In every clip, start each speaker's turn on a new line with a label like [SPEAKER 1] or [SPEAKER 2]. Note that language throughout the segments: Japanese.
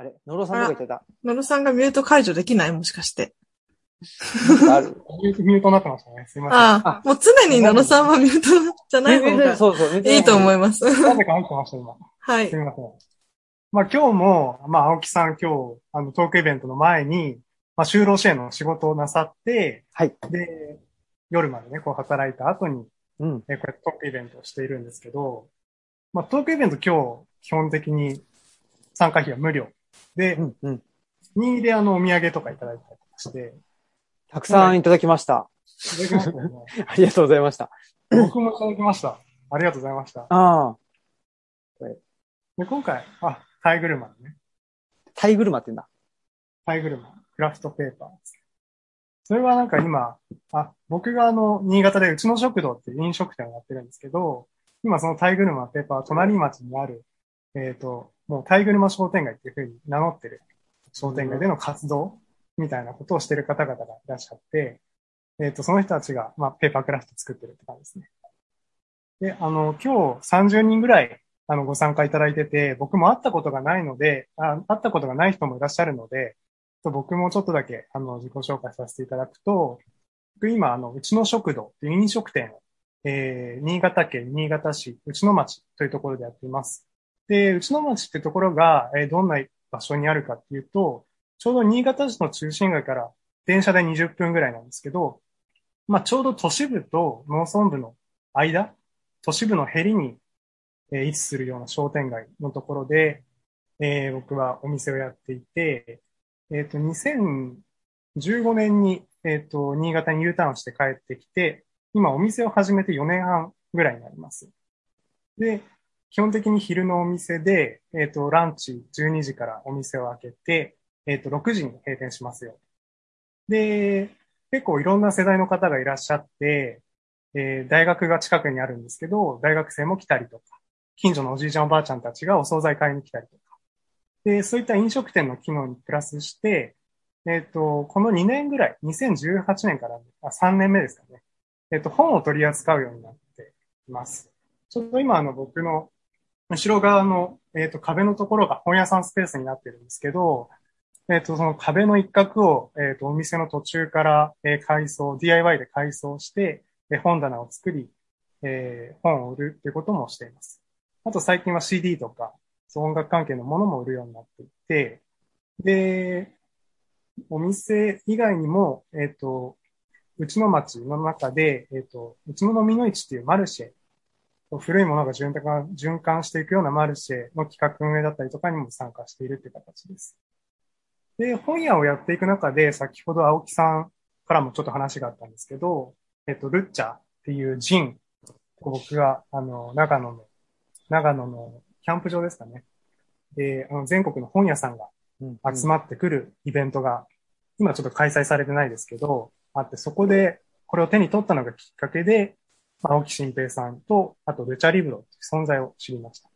[SPEAKER 1] あれ、野呂さんとか言ってた？
[SPEAKER 2] 野呂さんがミュート解除できない？もしかして。
[SPEAKER 1] ある？
[SPEAKER 3] ミュートになってましたね。すいません。
[SPEAKER 2] ああ、もう常に野呂さんはミュートじゃない方が
[SPEAKER 1] そうそう。
[SPEAKER 2] い。いと思
[SPEAKER 1] い
[SPEAKER 2] います。
[SPEAKER 3] なぜか入ってました、今。
[SPEAKER 2] はい。
[SPEAKER 3] すみ。ません。まあ今日も、まあ青木さん今日、あのトークイベントの前に、まあ就労支援の仕事をなさって、
[SPEAKER 1] はい。
[SPEAKER 3] で、夜までね、こう働い。た後に、
[SPEAKER 1] うん。
[SPEAKER 3] えこうやってトークイベントをしてい。るんですけど、まあトークイベント今日、基本的に参加費は無料。で
[SPEAKER 1] う、ん。うん。
[SPEAKER 3] 任意であのお土産とかいただいたりして、
[SPEAKER 1] たくさんいただきました。
[SPEAKER 3] いただきましたよね
[SPEAKER 1] ありがとうございました。
[SPEAKER 3] 僕もいただきました。ありがとうございました。
[SPEAKER 1] ああ。
[SPEAKER 3] で、今回、あ、タイ車のね、
[SPEAKER 1] タイ車って言うんだ。
[SPEAKER 3] タイ車、クラフトペーパー。それはなんか今、あ、僕があの、新潟でうちの食堂っていう飲食店をやってるんですけど、今そのタイ車ペーパー、隣町にある、えっ、と、もうタイ車商店街っていうふうに名乗ってる商店街での活動みたいなことをしてる方々がいらっしゃって、えっ、と、その人たちが、まあ、ペーパークラフト作ってるって感じですね。で、あの、今日30人ぐらい、あの、ご参加いただいてて、僕も会ったことがないので、あ会ったことがない人もいらっしゃるので、と僕もちょっとだけ、あの、自己紹介させていただくと、僕今、あの、うちの食堂っていう飲食店を、えー、新潟県新潟市内野町というところでやっています。で、内野町ってところが、えどんな場所にあるかっていうと、ちょうど新潟市の中心街から電車で20分ぐらいなんですけど、まあ、ちょうど都市部と農村部の間、都市部のヘリに、え位置するような商店街のところで、えー僕はお店をやっていて、えっ、と、2015年に、えっ、と、新潟に U ターンして帰ってきて、今お店を始めて4年半ぐらいになります。で、基本的に昼のお店で、えっ、と、ランチ12時からお店を開けて、えっ、と、6時に閉店しますよ。で、結構いろんな世代の方がいらっしゃって、えー大学が近くにあるんですけど、大学生も来たりとか、近所のおじいちゃんおばあちゃんたちがお惣菜買いに来たりとか。で、そういった飲食店の機能にプラスして、えっ、と、この2年ぐらい、2018年からあ3年目ですかね。えっ、と、本を取り扱うようになっています。ちょっと今、あの、僕の後ろ側の、えっ、と、壁のところが本屋さんスペースになってるんですけど、えっ、と、その壁の一角を、えっ、と、お店の途中から、えー改装、DIY で改装して、えー本棚を作り、えー本を売るっていうこともしています。あと最近は CD とか、そう音楽関係のものも売るようになっていて、で、お店以外にも、えっ、と、うちの町の中で、えっ、と、うちの飲みの市っていうマルシェ、古いものが循環循環していくようなマルシェの企画運営だったりとかにも参加しているっていう形です。で、本屋をやっていく中で、先ほど青木さんからもちょっと話があったんですけど、えっ、と、ルッチャーっていうジン、僕が、あの、長野の、長野のキャンプ場ですかね。で、あの、全国の本屋さんが集まってくるイベントが、今ちょっと開催されてないですけど、あって、そこでこれを手に取ったのがきっかけで、まあ青木新平さんと、あとルチャリブロっていう存在を知りました。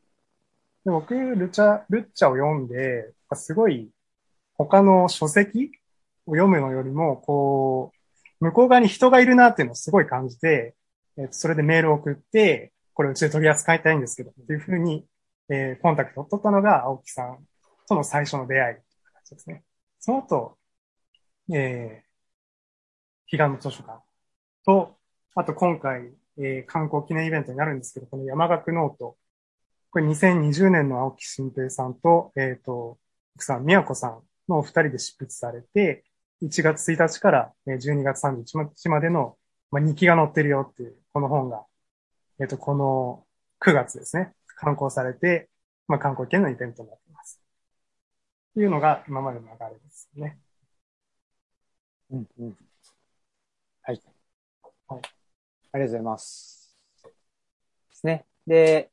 [SPEAKER 3] で僕、ルチャ、ルッチャを読んで、すごい他の書籍を読むのよりも、こう、向こう側に人がいるなっていうのをすごい感じて、えっとそれでメールを送って、これうちで取り扱いたいんですけど、っていうふうに、えーコンタクトを取ったのが青木さんとの最初の出会いですね。その後、えー、彼岸の図書館と、あと今回、えー観光記念イベントになるんですけど、この山岳ノート、これ2020年の青木新平さんと、えっ、と、奥さん、宮子さんのお二人で執筆されて、1月1日からえー12月31日までの、まあ、日記が載ってるよっていう、この本が、えっ、と、この9月ですね、刊行されて、まあ、観光系のイベントになっています。っていうのが今までの流れですね。
[SPEAKER 1] うんうん。はい。
[SPEAKER 3] はい
[SPEAKER 1] ありがとうございます。ですね。で、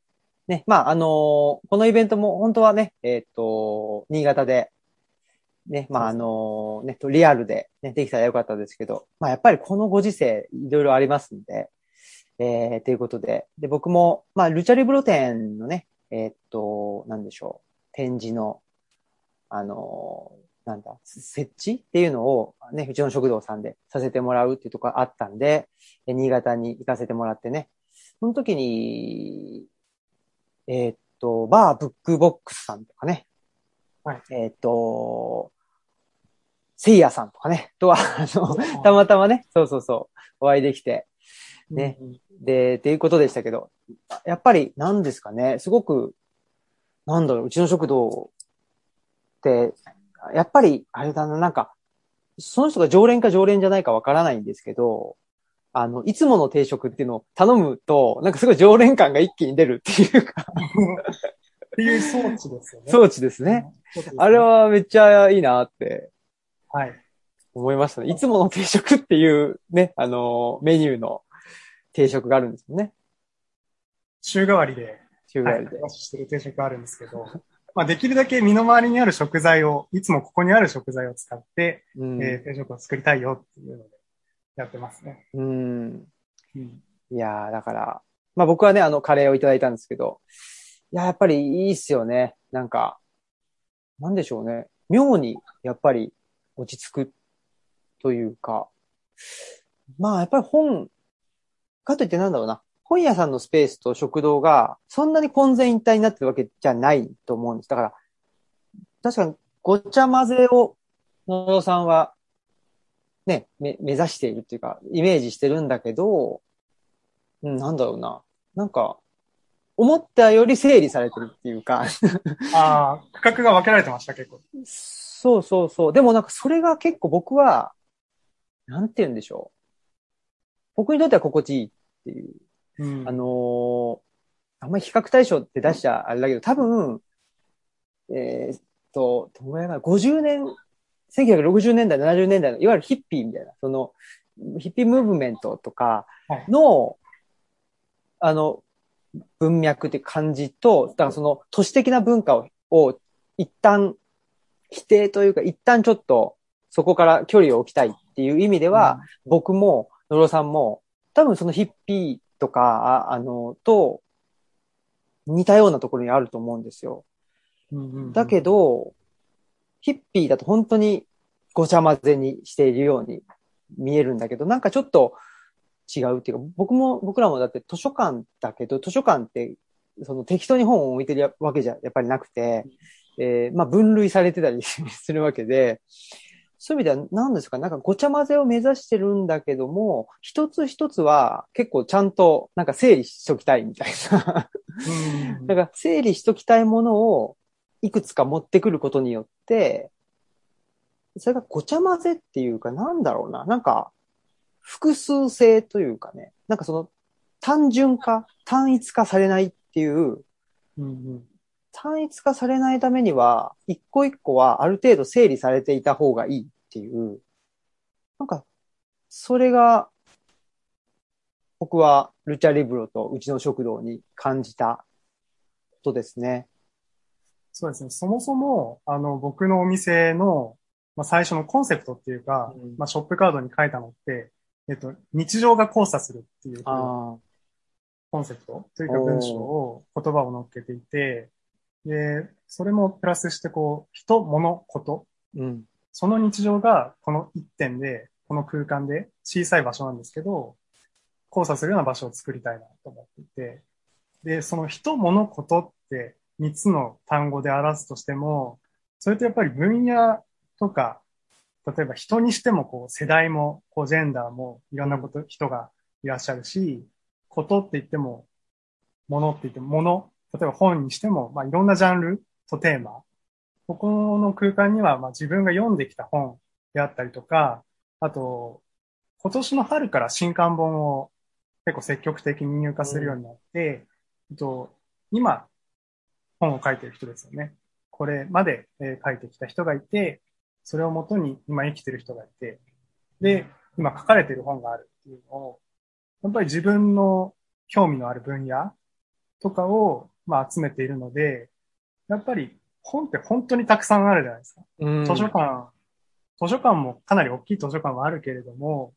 [SPEAKER 1] ね、まあ、あのーこのイベントも本当はね、えっ、と、新潟で、ね、まあ、あのーね、リアルで、ね、できたらよかったですけど、まあ、やっぱりこのご時世、いろいろありますんで、えー、ということで、で、僕も、まあ、ルチャリブロ展のね、えっ、と、なんでしょう、展示の、あのーなんだ、設置っていうのをね、うちの食堂さんでさせてもらうっていうところがあったんで、え新潟に行かせてもらってね、その時に、えーっと、バーブックボックスさんとかね、
[SPEAKER 3] はい。
[SPEAKER 1] えっ、と、せいやさんとかね、とは、あの、たまたまね、そうそうそう、お会いできて、ね
[SPEAKER 3] うん。
[SPEAKER 1] で、っていうことでしたけど、やっぱり何ですかね、すごく、なんだろう、うちの食堂って、やっぱり、あれだな、なんか、その人が常連か常連じゃないかわからないんですけど、あの、いつもの定食っていうのを頼むと、なんかすごい常連感が一気に出るっていうか、
[SPEAKER 3] っていう装置ですよね。
[SPEAKER 1] 装置ですね。あれ、はめっちゃいいなって
[SPEAKER 3] はい。
[SPEAKER 1] 思いましたね。いつもの定食っていうね、あの、メニューの定食があるんですよね。
[SPEAKER 3] 週替わりで、はい、
[SPEAKER 1] 週替わりで。
[SPEAKER 3] お出ししてる定食あるんですけど、まあ、できるだけ身の回りにある食材を、いつもここにある食材を使って、
[SPEAKER 1] うん。
[SPEAKER 3] えー定食を作りたいよっていうので、やってますね。
[SPEAKER 1] うん。
[SPEAKER 3] うん。
[SPEAKER 1] いやー、だから、まあ僕はね、あの、カレーをいただいたんですけど、いや、やっぱりいいっすよね。なんか、なんでしょうね。妙に、やっぱり、落ち着くというか、まあ、やっぱり本、かといってなんだろうな。本屋さんのスペースと食堂が、そんなに混然一体になってるわけじゃないと思うんです。だから、確かに、ごちゃ混ぜを、野呂さんは、ね、め、目指しているっていうか、イメージしてるんだけど、うん、なんだろうな。なんか、思ったより整理されてるっていうか、
[SPEAKER 3] ああ、区画が分けられてました、結構。
[SPEAKER 1] そうそうそう。でもなんかそれが結構僕は、なんて言うんでしょう。僕にとっては心地いいっていう。
[SPEAKER 3] うん。
[SPEAKER 1] あのーあんまり比較対象って出しちゃあれだけど、多分、えーっと、どのぐらいかな、50年、1960年代、70年代の、いわゆるヒッピーみたいな、その、ヒッピームーブメントとかの、あの、文脈って感じと、だからその都市的な文化を、を一旦否定というか、一旦ちょっとそこから距離を置きたいっていう意味では、僕も、野呂さんも、多分そのヒッピーとか、ああの、と、似たようなところにあると思うんですよ。
[SPEAKER 3] うんうんうん
[SPEAKER 1] だけ、ど、ヒッピーだと本当にごちゃ混ぜにしているように見えるんだけど、なんかちょっと違うっていうか、僕も、僕らもだって図書館だけど、図書館って、その適当に本を置いてるわけじゃやっぱりなくて、えーまあ分類されてたりするわけで、そういう意味では何ですか？なんかごちゃ混ぜを目指してるんだけども、一つ一つは結構ちゃんとなんか整理しときたいみたいな。
[SPEAKER 3] うん
[SPEAKER 1] だから整理しときたいものをいくつか持ってくることによって、それがごちゃ混ぜっていうかなんだろうな。なんか複数性というかね。なんかその単純化、単一化されないっていう、
[SPEAKER 3] うんうん
[SPEAKER 1] 単一化されないためには、一個一個はある程度整理されていた方がいいっていう、なんか、それが、僕はルチャリブロとうちの食堂に感じたことですね。
[SPEAKER 3] そうですね。そもそも、あの、僕のお店の、まあ、最初のコンセプトっていうか、
[SPEAKER 1] うん
[SPEAKER 3] まあ、ショップカードに書いたのって、えっと、日常が交差するっていう
[SPEAKER 1] あ
[SPEAKER 3] コンセプトというか文章を、言葉を乗っけていて、で、それもプラスしてこう、人、物、こと、
[SPEAKER 1] あ、うん。
[SPEAKER 3] その日常がこの一点で、この空間で小さい場所なんですけど、交差するような場所を作りたいなと思っていて、で、その人、物、ことって三つの単語で表すとしても、それってやっぱり分野とか、例えば人にしてもこう世代も、こうジェンダーもいろんなこと、人がいらっしゃるし、ことって言っても、物って言っても、物、例えば本にしても、まあいろんなジャンルとテーマ、ここの空間には、まあ自分が読んできた本であったりとか、あと、今年の春から新刊本を結構積極的に入荷するようになって、えっと、今、本を書いてる人ですよね。これまで、えー書いてきた人がいて、それをもとに今生きてる人がいて、で、今書かれてる本があるっていうのを、やっぱり自分の興味のある分野とかを、まあ、集めているので、やっぱり本って本当にたくさんあるじゃないですか。
[SPEAKER 1] うん
[SPEAKER 3] 図書館、図書館もかなり大きい図書館はあるけれども、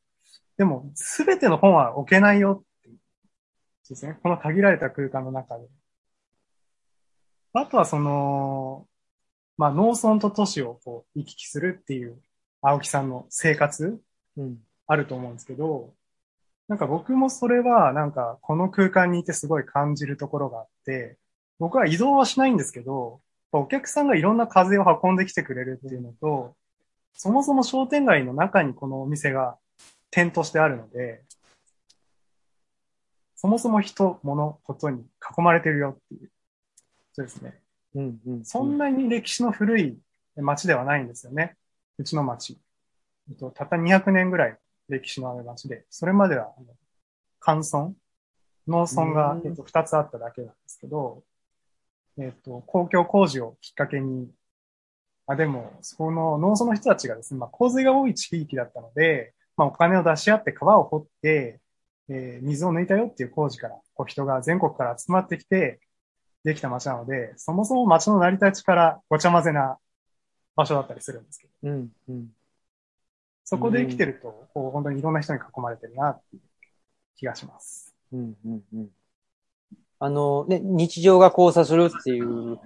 [SPEAKER 3] でもすべての本は置けないよっていうですね。この限られた空間の中で。あとはその、まあ農村と都市をこう行き来するっていう青木さんの生活
[SPEAKER 1] うん。
[SPEAKER 3] あると思うんですけど、なんか僕もそれはなんかこの空間にいてすごい感じるところがあって、僕は移動はしないんですけど、お客さんがいろんな風を運んできてくれるっていうのと、そもそも商店街の中にこのお店が点としてあるので、そもそも人、物、ことに囲まれてるよっていう。そうですね。
[SPEAKER 1] うんうん。
[SPEAKER 3] そんなに歴史の古い町ではないんですよね。うちの町。えっとたった200年ぐらい歴史のある町で、それまでは、あの寒村？農村が
[SPEAKER 1] う、ん
[SPEAKER 3] えっと、2つあっただけなんですけど、えっと、公共工事をきっかけに、あ、でも、その農村の人たちがですね、まあ、洪水が多い地域だったので、まあ、お金を出し合って川を掘って、えー水を抜いたよっていう工事から、こう人が全国から集まってきて、できた町なので、そもそも町の成り立ちからごちゃ混ぜな場所だったりするんですけど、
[SPEAKER 1] うんうん。
[SPEAKER 3] そこで生きてると、こう本当にいろんな人に囲まれてるなっていう気がします。
[SPEAKER 1] うんうんうん。あの、ね、日常が交差するっていう、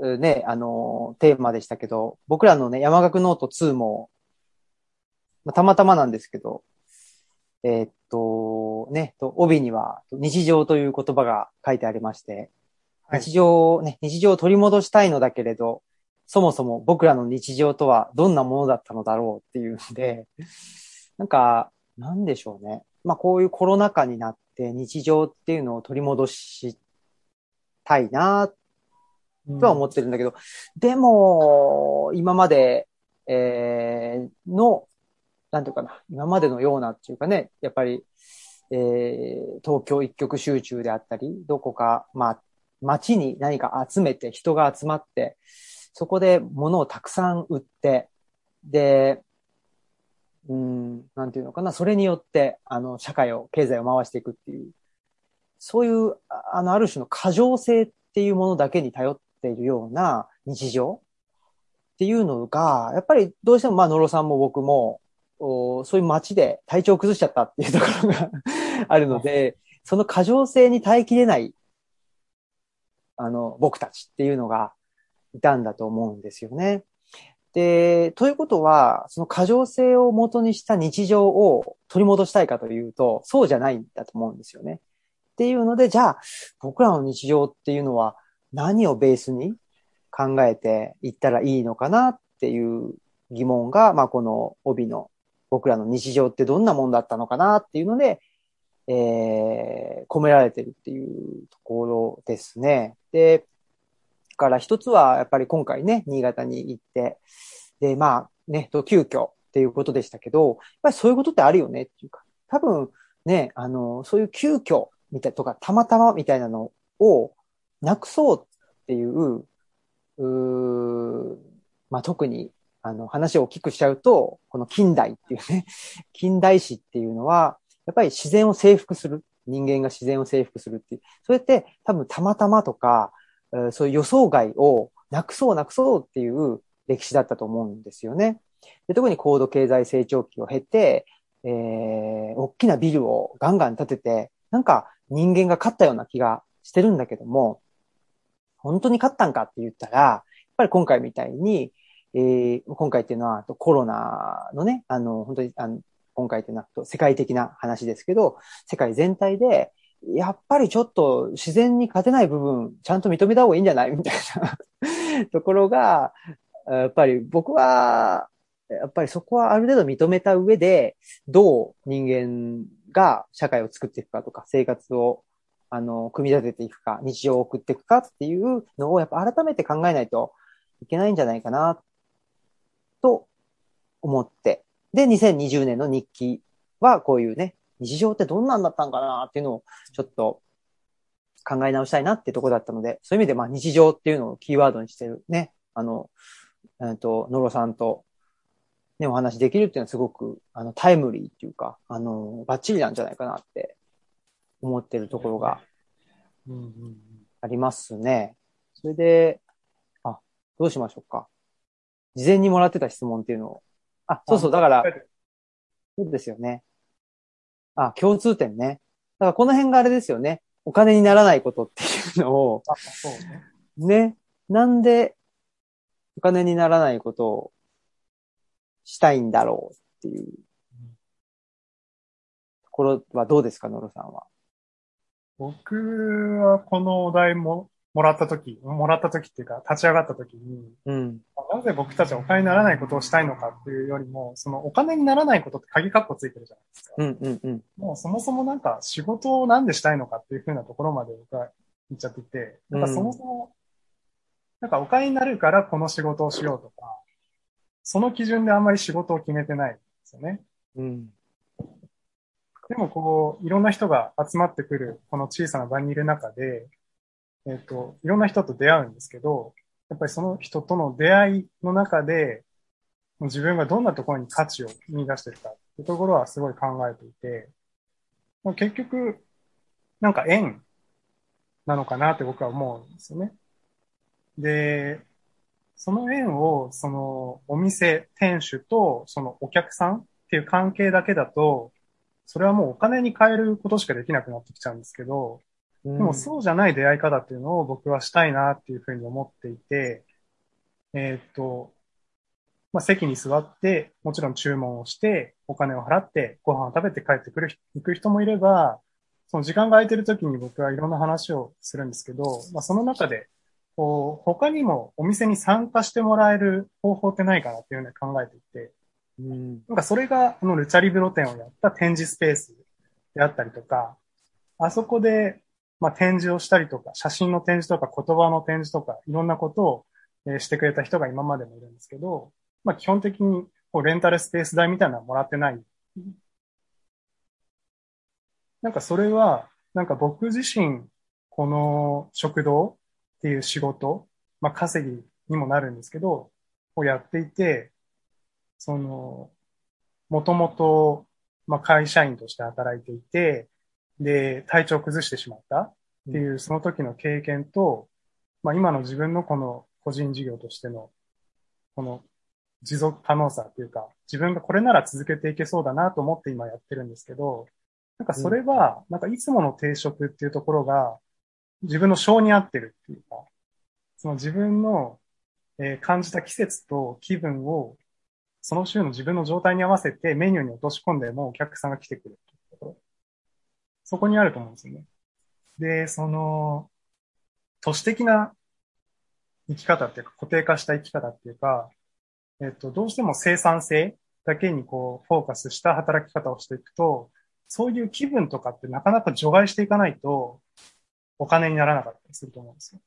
[SPEAKER 1] えーね、あの、テーマでしたけど、僕らのね、山岳ノート2も、まあたまたまなんですけど、えーっと、ね、と帯には、日常という言葉が書いてありまして、
[SPEAKER 3] はい
[SPEAKER 1] 日常、ね、日常を取り戻したいのだけれど、そもそも僕らの日常とはどんなものだったのだろうっていうので、なんか、なんでしょうね。まあこういうコロナ禍になって日常っていうのを取り戻したいなとは思ってるんだけど、でも、今まで、えーの、なんていうかな、今までのようなっていうかね、やっぱり、えー東京一極集中であったり、どこか、まあ、街に何か集めて、人が集まって、そこで物をたくさん売って、で、うん、なんていうのかな、それによって、あの、社会を、経済を回していくっていう、そういう、あの、ある種の過剰性っていうものだけに頼っているような日常っていうのが、やっぱりどうしても、まあ、野呂さんも僕も、おそういう街で体調を崩しちゃったっていうところが あるので、その過剰性に耐えきれない、あの、僕たちっていうのがいたんだと思うんですよね。で、ということは、その過剰性を元にした日常を取り戻したいかというと、そうじゃないんだと思うんですよね。っていうので、じゃあ、僕らの日常っていうのは何をベースに考えていったらいいのかなっていう疑問が、まあ、この帯の僕らの日常ってどんなもんだったのかなっていうので、えー、込められてるっていうところですね。で、から一つはやっぱり今回ね、新潟に行って、で、まあね、と急遽っていうことでしたけど、やっぱりそういうことってあるよねっていうか、多分ね、あの、そういう急遽みたいとか、たまたまみたいなのをなくそうっていう、うまあ特にあの話を大きくしちゃうと、この近代っていうね、近代史っていうのは、やっぱり自然を征服する。人間が自然を征服するっていう。それって多分たまたまとか、そういう予想外をなくそうなくそうっていう歴史だったと思うんですよね。で特に高度経済成長期を経て、えー、大きなビルをガンガン建てて、なんか人間が勝ったような気がしてるんだけども、本当に勝ったんかって言ったら、やっぱり今回みたいに、えー今回っていうのはコロナのね、あの、本当に、あの今回っていうのは世界的な話ですけど、世界全体で、やっぱりちょっと自然に勝てない部分、ちゃんと認めた方がいいんじゃない？みたいなところが、やっぱり僕は、やっぱりそこはある程度認めた上で、どう人間が社会を作っていくかとか、生活を、あの、組み立てていくか、日常を送っていくかっていうのを、やっぱ改めて考えないといけないんじゃないかな、と思って。で、2020年の日記はこういうね、日常ってどんなんだったんかなっていうのをちょっと考え直したいなってとこだったので、そういう意味でまあ日常っていうのをキーワードにしてるね、あの、えっと、野呂さんとね、お話できるっていうのはすごくあのタイムリーっていうか、あの、バッチリなんじゃないかなって思ってるところがありますね。それで、あ、どうしましょうか。事前にもらってた質問っていうのを。あ、そうそう、だから、そうですよね。あ、共通点ね。だからこの辺があれですよね。お金にならないことっていうのを、
[SPEAKER 3] あ、そうね。
[SPEAKER 1] ね。なんでお金にならないことをしたいんだろうっていうところはどうですか、野呂さんは。
[SPEAKER 3] 僕はこのお題ももらった時、もらった時っていうか、立ち上がった時に、
[SPEAKER 1] うん。
[SPEAKER 3] なぜ僕たちはお金にならないことをしたいのかっていうよりも、そのお金にならないことって鍵カッコついてるじゃないですか。
[SPEAKER 1] うん、うん、うん。
[SPEAKER 3] もうそもそもなんか仕事をなんでしたいのかっていう風なところまで僕は言っちゃってて、なんかそもそも、なんかお金になるからこの仕事をしようとか、その基準であんまり仕事を決めてないんですよね。
[SPEAKER 1] うん。
[SPEAKER 3] でもこう、いろんな人が集まってくるこの小さな場にいる中で、えっ、と、いろんな人と出会うんですけど、やっぱりその人との出会いの中で、自分がどんなところに価値を見出してるかっていうところはすごい考えていて、まあ結局、なんか縁なのかなって僕は思うんですよね。で、その縁を、そのお店、店主とそのお客さんっていう関係だけだと、それはもうお金に変えることしかできなくなってきちゃうんですけど、
[SPEAKER 1] で
[SPEAKER 3] でもそうじゃない出会い方っていうのを僕はしたいなっていうふうに思っていて、えーっと、まあ、席に座って、もちろん注文をして、お金を払って、ご飯を食べて帰ってくる人、行く人もいれば、その時間が空いてる時に僕はいろんな話をするんですけど、まあ、その中で、こう、他にもお店に参加してもらえる方法ってないかなっていうのを考えていて、
[SPEAKER 1] うん。
[SPEAKER 3] なんかそれが、あの、ルチャリブロ展をやった展示スペースであったりとか、あそこで、まあ、展示をしたりとか、写真の展示とか、言葉の展示とか、いろんなことを、えーしてくれた人が今までもいるんですけど、まあ、基本的に、こう、レンタルスペース代みたいなのはもらってない。なんかそれは、なんか僕自身、この食堂っていう仕事、まあ、稼ぎにもなるんですけど、をやっていて、その、もともと、まあ、会社員として働いていて、で、体調を崩してしまったっていう、その時の経験と、まあ、今の自分のこの個人事業としての、この持続可能さっていうか、自分がこれなら続けていけそうだなと思って今やってるんですけど、なんかそれは、なんかいつもの定食っていうところが、自分の性に合ってるっていうか、その自分の、えー感じた季節と気分をその週の自分の状態に合わせてメニューに落とし込んでもお客さんが来てくれるっていうところ。そこにあると思うんですよね。で、その、都市的な生き方っていうか固定化した生き方っていうか、えっと、どうしても生産性だけにこうフォーカスした働き方をしていくと、そういう気分とかってなかなか除外していかないとお金にならなかったりすると思うんですよ。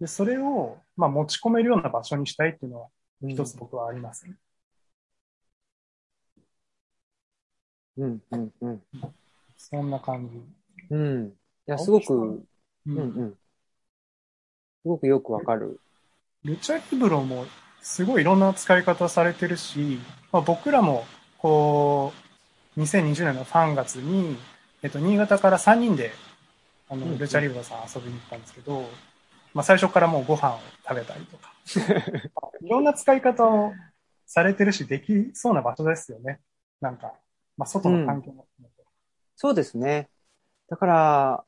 [SPEAKER 3] で、それを、まあ、持ち込めるような場所にしたいっていうのは一つ僕はありますね。
[SPEAKER 1] うん、うん、うん。
[SPEAKER 3] そんな感じ。
[SPEAKER 1] うん。いや、すごく、
[SPEAKER 3] う
[SPEAKER 1] うん、うん。すごくよくわかる。
[SPEAKER 3] ルチャリブロもすごいいろんな使い方されてるし、まあ、僕らもこう、2020年の3月に、えっと、新潟から3人で、あの、
[SPEAKER 1] うん
[SPEAKER 3] ルチャリブロさん遊びに行ったんですけど、まあ、最初からもうご飯を食べたりとか、いろんな使い方をされてるし、できそうな場所ですよね。なんか、まあ、外の環境も含めて。
[SPEAKER 1] そうですね。だから、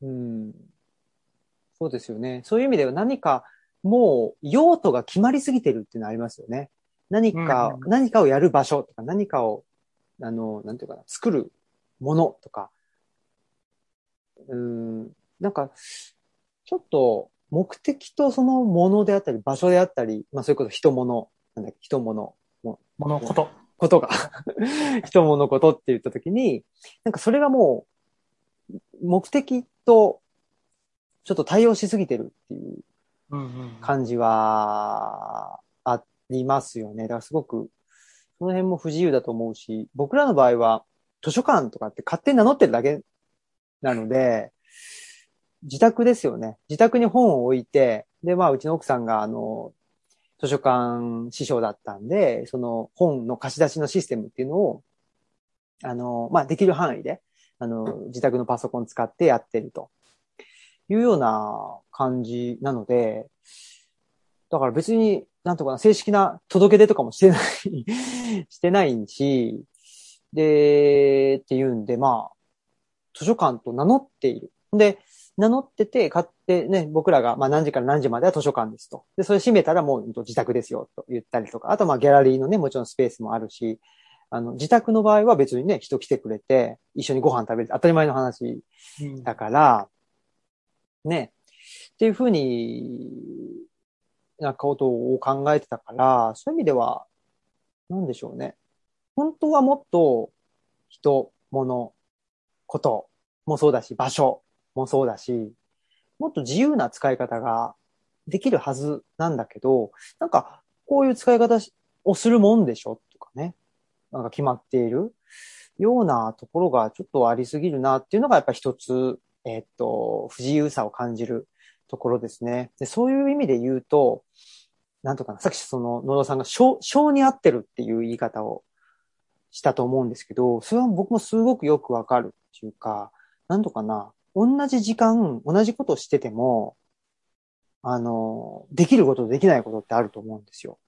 [SPEAKER 1] うん。そうですよね。そういう意味では何か、もう用途が決まりすぎてるっていうのはありますよね。何か、
[SPEAKER 3] うんうん
[SPEAKER 1] 何かをやる場所とか、何かを、あの、なんていうかな、作るものとか、うん、なんか、ちょっと目的とそのものであったり、場所であったり、まあそういうこと、人物、なんだっけ、人物、
[SPEAKER 3] ものこと。
[SPEAKER 1] ことが、人物ことって言ったときに、なんかそれがもう、目的と、ちょっと対応しすぎてるっていう。感じは、ありますよね。だからすごく、その辺も不自由だと思うし、僕らの場合は、図書館とかって勝手に名乗ってるだけなので、自宅ですよね。自宅に本を置いて、で、まあ、うちの奥さんが、あの、図書館師匠だったんで、その本の貸し出しのシステムっていうのを、あの、まあ、できる範囲で、あの、自宅のパソコン使ってやってるというような感じなので、だから別に、なんとかな、正式な届け出とかもしてない、してないし、で、っていうんで、まあ、図書館と名乗っている。で、名乗ってて、買ってね、僕らが、まあ何時から何時までは図書館ですと。で、それ閉めたらもう自宅ですよ、と言ったりとか。あとまあギャラリーのね、もちろんスペースもあるし、あの、自宅の場合は別にね、人来てくれて、一緒にご飯食べる。当たり前の話だから、ね。っていうふうに、なんかことを考えてたから、そういう意味では、なんでしょうね。本当はもっと人、物、こともそうだし、場所もそうだし、もっと自由な使い方ができるはずなんだけど、なんかこういう使い方をするもんでしょとかね。なんか決まっているようなところがちょっとありすぎるなっていうのがやっぱ一つ、えっと、不自由さを感じるところですね。で、そういう意味で言うと、なんとかな、さっきその野田さんが性、に合ってるっていう言い方をしたと思うんですけど、それは僕もすごくよくわかるっていうか、なんとかな、同じ時間、同じことをしてても、あの、できることとできないことってあると思うんですよ。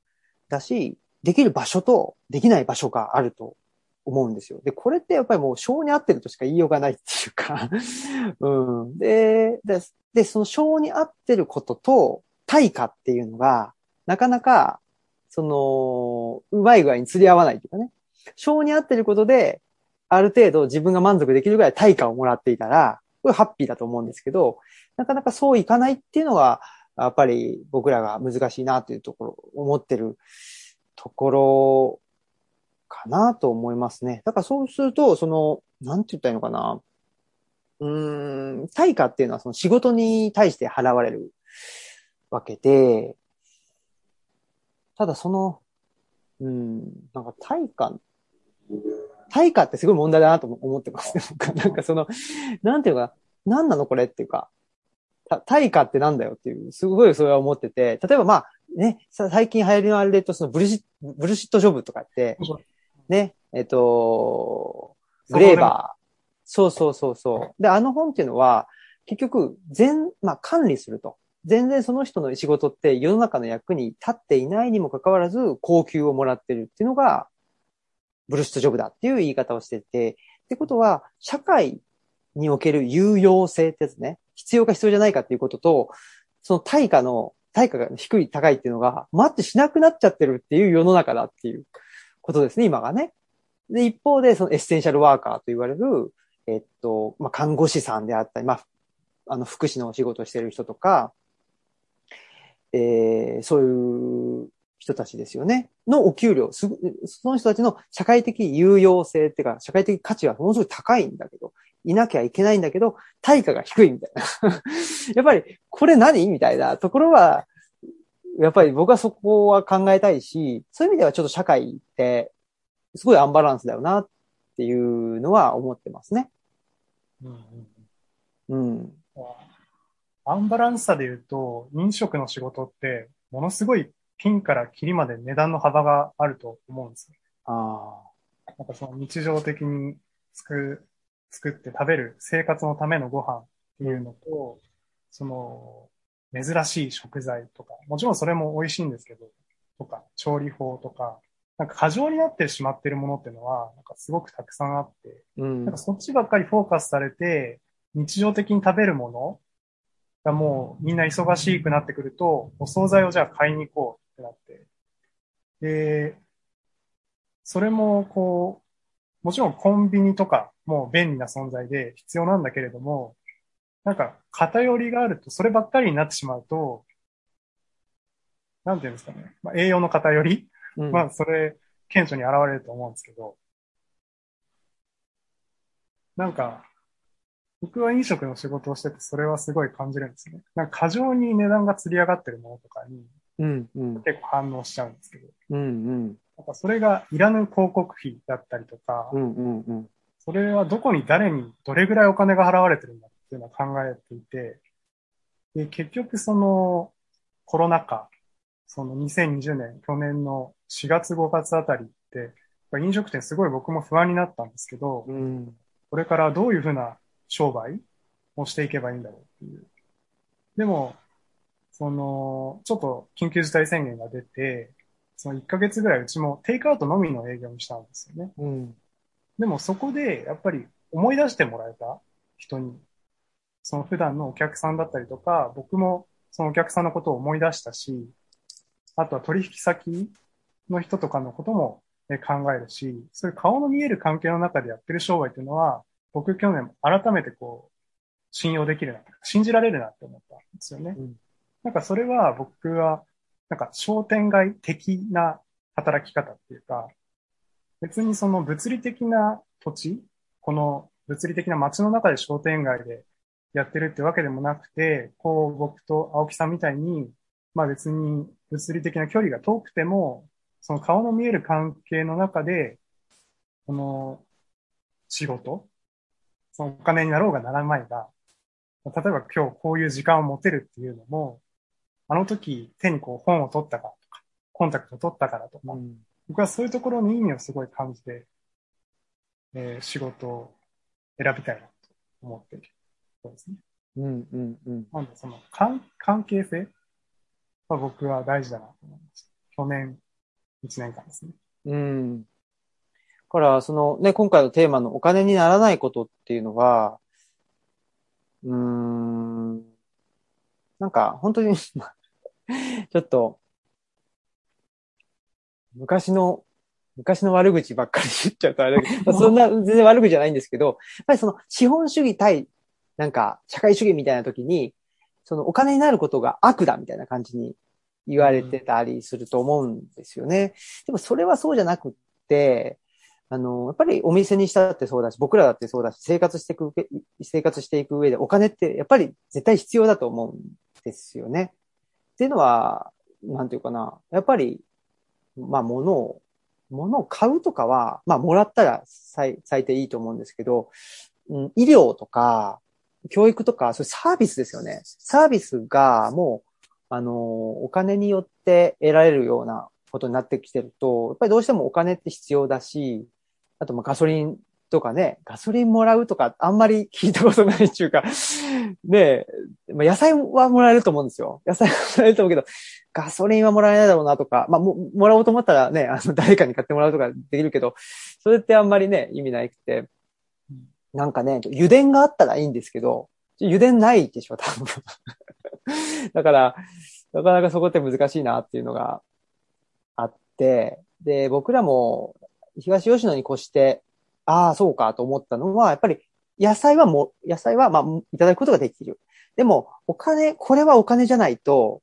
[SPEAKER 1] だし、できる場所とできない場所があると思うんですよ。で、これってやっぱりもう性に合ってるとしか言いようがないっていうか、うん。で、で、でその性に合ってることと対価っていうのが、なかなか、その、うまい具合に釣り合わないというかね。性に合ってることで、ある程度自分が満足できるぐらい対価をもらっていたら、これハッピーだと思うんですけど、なかなかそういかないっていうのが、やっぱり僕らが難しいなというところ、思ってるところかなと思いますね。だからそうすると、その、なんて言ったらいいのかな。うーん、対価っていうのはその仕事に対して払われるわけで、ただその、うん、なんか対価、対価ってすごい問題だなと思ってますね。なんかその、なんていうか、何なのこれっていうか、対価ってなんだよっていう、すごいそれは思ってて、例えばまあ、ね、最近流行りのあれでと、そのブルシブルシットジョブとかって、ね、えっと、グレーバー。そうそうそうそう。で、あの本っていうのは、結局、全、まあ、管理すると。全然その人の仕事って世の中の役に立っていないにもかかわらず、高級をもらってるっていうのが、ブルシットジョブだっていう言い方をしてて、ってことは、社会における有用性ってやつね、必要か必要じゃないかっていうことと、その対価の、対価が低い高いっていうのが、マッチしなくなっちゃってるっていう世の中だっていうことですね、今がね。で、一方で、そのエッセンシャルワーカーと言われる、えっと、まあ、看護師さんであったり、まあ、あの、福祉のお仕事してる人とか、えー、そういう人たちですよね。のお給料、すその人たちの社会的有用性っていうか、社会的価値はものすごい高いんだけど、いなきゃいけないんだけど、対価が低いみたいな。やっぱり、これ何みたいなところは、やっぱり僕はそこは考えたいし、そういう意味ではちょっと社会って、すごいアンバランスだよなっていうのは思ってますね。
[SPEAKER 3] うん
[SPEAKER 1] うん。
[SPEAKER 3] うんアンバランスさで言うと、飲食の仕事って、ものすごいピンからキリまで値段の幅があると思うんですよ。
[SPEAKER 1] あ
[SPEAKER 3] なんかその日常的に作作って食べる生活のためのご飯っていうのと、その珍しい食材とか、もちろんそれも美味しいんですけど、とか、調理法とか、なんか過剰になってしまってるものっていうのは、なんかすごくたくさんあって、
[SPEAKER 1] あ。うん
[SPEAKER 3] なんか。そっちばっかりフォーカスされて、日常的に食べるものがもうみんな忙しくなってくると、お惣菜をじゃあ買いに行こうってなって。で、それもこう、もちろんコンビニとかも便利な存在で必要なんだけれども、なんか偏りがあると、そればっかりになってしまうと、なんていうんですかね。まあ、栄養の偏り？
[SPEAKER 1] うん
[SPEAKER 3] まあ、それ、顕著に現れると思うんですけど、なんか、僕は飲食の仕事をしてて、それはすごい感じるんですね。なんか過剰に値段が釣り上がってるものとかに
[SPEAKER 1] うん、うん、
[SPEAKER 3] 結構反応しちゃうんですけど、
[SPEAKER 1] うん、うん、
[SPEAKER 3] なんかそれがいらぬ広告費だったりとか
[SPEAKER 1] う、ん、うん、うん。
[SPEAKER 3] それはどこに誰にどれぐらいお金が払われてるんだっていうのを考えていて、で、結局そのコロナ禍、その2020年、去年の4月5月あたりって、飲食店すごい僕も不安になったんですけど、
[SPEAKER 1] うん、
[SPEAKER 3] これからどういうふうな商売をしていけばいいんだろうっていう。でも、その、ちょっと緊急事態宣言が出て、その1ヶ月ぐらいうちもテイクアウトのみの営業にしたんですよね。
[SPEAKER 1] うん、
[SPEAKER 3] でもそこでやっぱり思い出してもらえた人に、その普段のお客さんだったりとか、僕もそのお客さんのことを思い出したし、あとは取引先の人とかのこともえ考えるし、そういう顔の見える関係の中でやってる商売っていうのは、僕去年改めてこ信用できるな、信じられるなって思ったんですよね。
[SPEAKER 1] うん
[SPEAKER 3] なんかそれは僕は、なんか商店街的な働き方っていうか、別にその物理的な土地、この物理的な街の中で商店街でやってるってわけでもなくて、こう僕と青木さんみたいに、まあ別に物理的な距離が遠くても、その顔の見える関係の中で、この仕事、そのお金になろうがならないが、例えば今日こういう時間を持てるっていうのも、あの時手にこう本を取ったからとか、コンタクトを取ったからとか、
[SPEAKER 1] うん
[SPEAKER 3] 僕はそういうところに意味をすごい感じて、えー仕事を選びたいなと思っている。そうですね。
[SPEAKER 1] うん、うん、うん。
[SPEAKER 3] なんでその関関係性？は僕は大事だなと思いました。去年1年間ですね。
[SPEAKER 1] うん。だから、そのね、今回のテーマのお金にならないことっていうのは、うーん、なんか、本当に、ちょっと、昔の、昔の悪口ばっかり言っちゃうとあれだけど、まあそんな全然悪口じゃないんですけど、やっぱりその資本主義対、なんか社会主義みたいな時に、そのお金になることが悪だみたいな感じに言われてたりすると思うんですよね。でもそれはそうじゃなくって、あの、やっぱりお店にしたってそうだし、僕らだってそうだし、生活していく、生活していく上でお金ってやっぱり絶対必要だと思うんですよね。っていうのは、なんていうかな、やっぱり、まあ物を、物を買うとかは、まあもらったら最最低いいと思うんですけど、うん、医療とか、教育とか、そういうサービスですよね。サービスがもう、あの、お金によって得られるようなことになってきてると、やっぱりどうしてもお金って必要だし、あとまあガソリンとかね、ガソリンもらうとかあんまり聞いたことないっていうか、ねえ、まあ、野菜はもらえると思うんですよ。野菜はもらえると思うけど、ガソリンはもらえないだろうなとか、まあも、もらおうと思ったらね、あの、誰かに買ってもらうとかできるけど、それってあんまりね、意味ないくて、なんかね、油田があったらいいんですけど、油田ないでしょ、多分。だから、なかなかそこって難しいなっていうのがあって、で、僕らも東吉野に越して、ああ、そうかと思ったのは、やっぱり野菜はも、野菜はまあ、いただくことができる。でも、お金、これはお金じゃないと、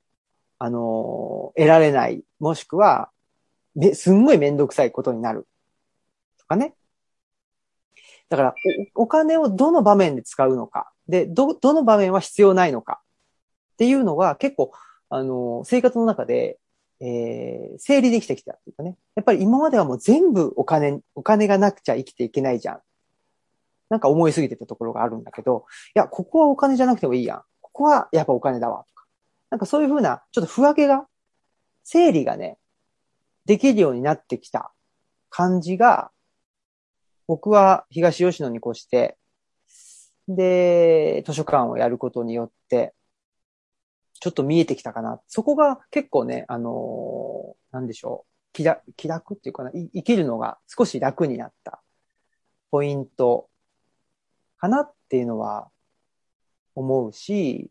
[SPEAKER 1] あの得られない。もしくは、め、すんごいめんどくさいことになる。とかね。だからお、お金をどの場面で使うのか。で、ど、どの場面は必要ないのか。っていうのが結構、あの生活の中で、えー、整理できてきたっていうかね。やっぱり今まではもう全部お金、お金がなくちゃ生きていけないじゃん。なんか思いすぎてたところがあるんだけど、いや、ここはお金じゃなくてもいいやん。ここはやっぱお金だわ。とか。なんかそういうふうな、ちょっと不分けが、整理がね、できるようになってきた感じが、僕は東吉野に越して、で、図書館をやることによって、ちょっと見えてきたかな。そこが結構ね、あのーなんでしょう。気楽、気楽っていうかな、生きるのが少し楽になったポイントかなっていうのは思うし、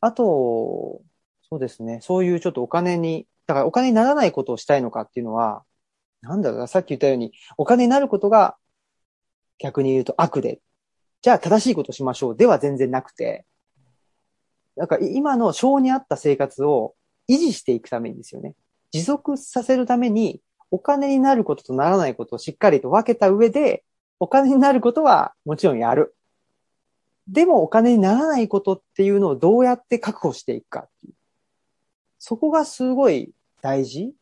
[SPEAKER 1] あと、そうですね、そういうちょっとお金に、だからお金にならないことをしたいのかっていうのは、なんだろうな、さっき言ったように、お金になることが逆に言うと悪で、じゃあ正しいことしましょう。では全然なくて、なんか今の性に合った生活を維持していくためにですよね。持続させるために、お金になることとならないことをしっかりと分けた上で、お金になることはもちろんやる。でもお金にならないことっていうのをどうやって確保していくかっていう。そこがすごい大事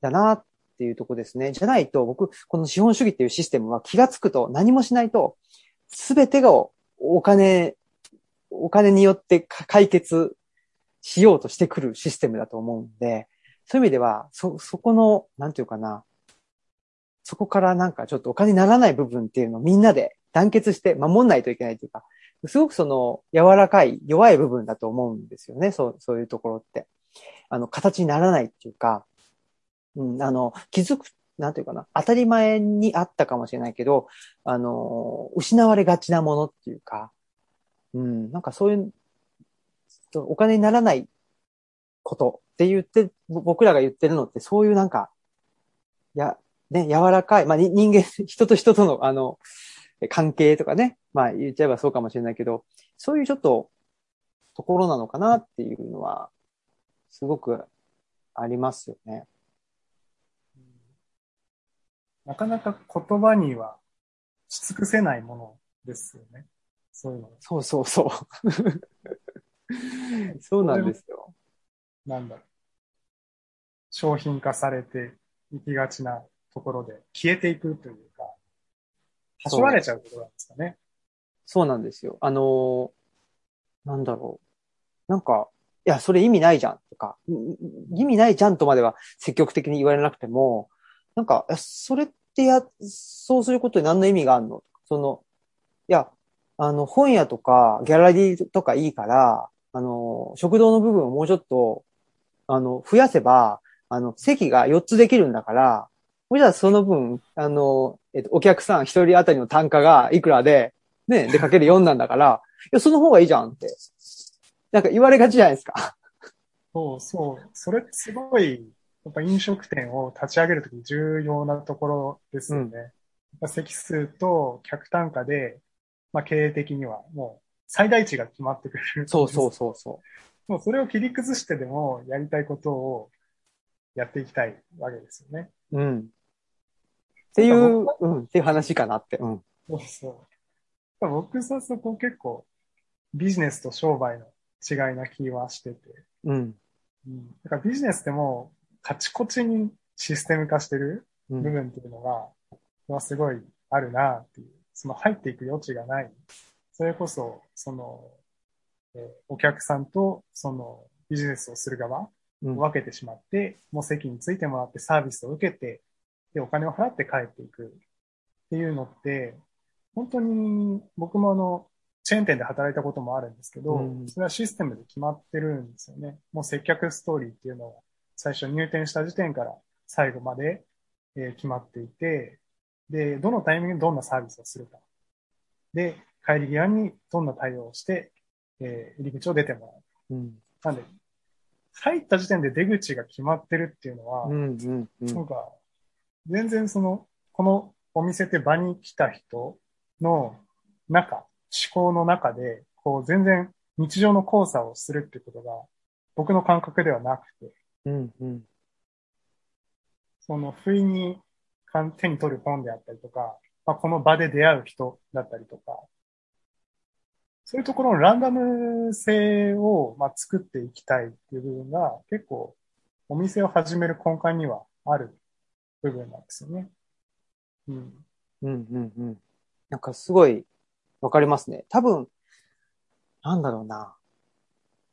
[SPEAKER 1] だなっていうとこですね。じゃないと僕、この資本主義っていうシステムは気がつくと何もしないと、すべてがお金、お金によって解決しようとしてくるシステムだと思うんで、そういう意味では、そ、そこの、なんていうかな、そこからなんかちょっとお金にならない部分っていうのをみんなで団結して守んないといけないというか、すごくその柔らかい、弱い部分だと思うんですよね。そう、そういうところって。あの、形にならないっていうか、うん、あの、気づく、なんていうかな、当たり前にあったかもしれないけど、あの、失われがちなものっていうか、うん、なんかそういう、お金にならないことって言って、僕らが言ってるのってそういうなんか、いや、ね、柔らかい、まあ、に人間、人と人との、あの、関係とかね、まあ言っちゃえばそうかもしれないけど、そういうちょっとところなのかなっていうのは、すごくありますよね。
[SPEAKER 3] なかなか言葉にはし尽くせないものですよね。そういうの。
[SPEAKER 1] そうそうそう。そうなんですよ。
[SPEAKER 3] なんだろう。商品化されていきがちなところで消えていくというか、端折られちゃうところなんですかね。
[SPEAKER 1] そうなんですよ。あのーなんだろう。なんか、いや、それ意味ないじゃんとか、意味ないじゃんとまでは積極的に言われなくても、なんか、えそれってや、そうすることに何の意味があるのその、いや、あの、本屋とか、ギャラリーとかいいから、あの、食堂の部分をもうちょっと、あの、増やせば、あの、席が4つできるんだから、じゃあその分、あの、えっと、お客さん1人当たりの単価がいくらで、ね、でかける4なんだから、いや、その方がいいじゃんって。なんか言われがちじゃないですか。
[SPEAKER 3] そうそう。それってすごい、やっぱ飲食店を立ち上げるときに重要なところですよね。やっぱ席数と客単価で、まあ経営的にはもう最大値が決まってくる。
[SPEAKER 1] そうそうそうそ
[SPEAKER 3] もうそれを切り崩してでもやりたいことをやっていきたいわけですよね。
[SPEAKER 1] う。うん。っていう、うん、っていう話かなって。うん。
[SPEAKER 3] そうそう。僕さ、そこ結構ビジネスと商売の違いな気はしてて。
[SPEAKER 1] うん。
[SPEAKER 3] うん。だからビジネスでもカチコチにシステム化してる
[SPEAKER 1] うん。
[SPEAKER 3] 部分っていうのが、はすごいあるなっていう。その入っていく余地がない。それこそ、その、えーお客さんとそのビジネスをする側
[SPEAKER 1] うん
[SPEAKER 3] 分けてしまって、もう席についてもらってサービスを受けて、で、お金を払って帰っていくっていうのって、本当に僕もあの、チェーン店で働いたこともあるんですけど、
[SPEAKER 1] うん
[SPEAKER 3] それはシステムで決まってるんですよね。もう接客ストーリーっていうのは最初入店した時点から最後まで、えー決まっていて、で、どのタイミングでどんなサービスをするか。で、帰り際にどんな対応をして、えー入り口を出てもらう。
[SPEAKER 1] うん。
[SPEAKER 3] なんで、入った時点で出口が決まってるっていうのは、
[SPEAKER 1] うん。うん。うん。
[SPEAKER 3] なんか、全然その、このお店って場に来た人の中、思考の中で、こう全然日常の交差をするってことが、僕の感覚ではなくて、
[SPEAKER 1] うん。うん。
[SPEAKER 3] その不意にか手に取る本であったりとか、まあ、この場で出会う人だったりとか、そういうところのランダム性を、まあ、作っていきたいっていう部分が結構お店を始める根幹にはある部分なんですよね。うん。
[SPEAKER 1] うん。うん。うん。なんかすごいわかりますね。多分、なんだろうな。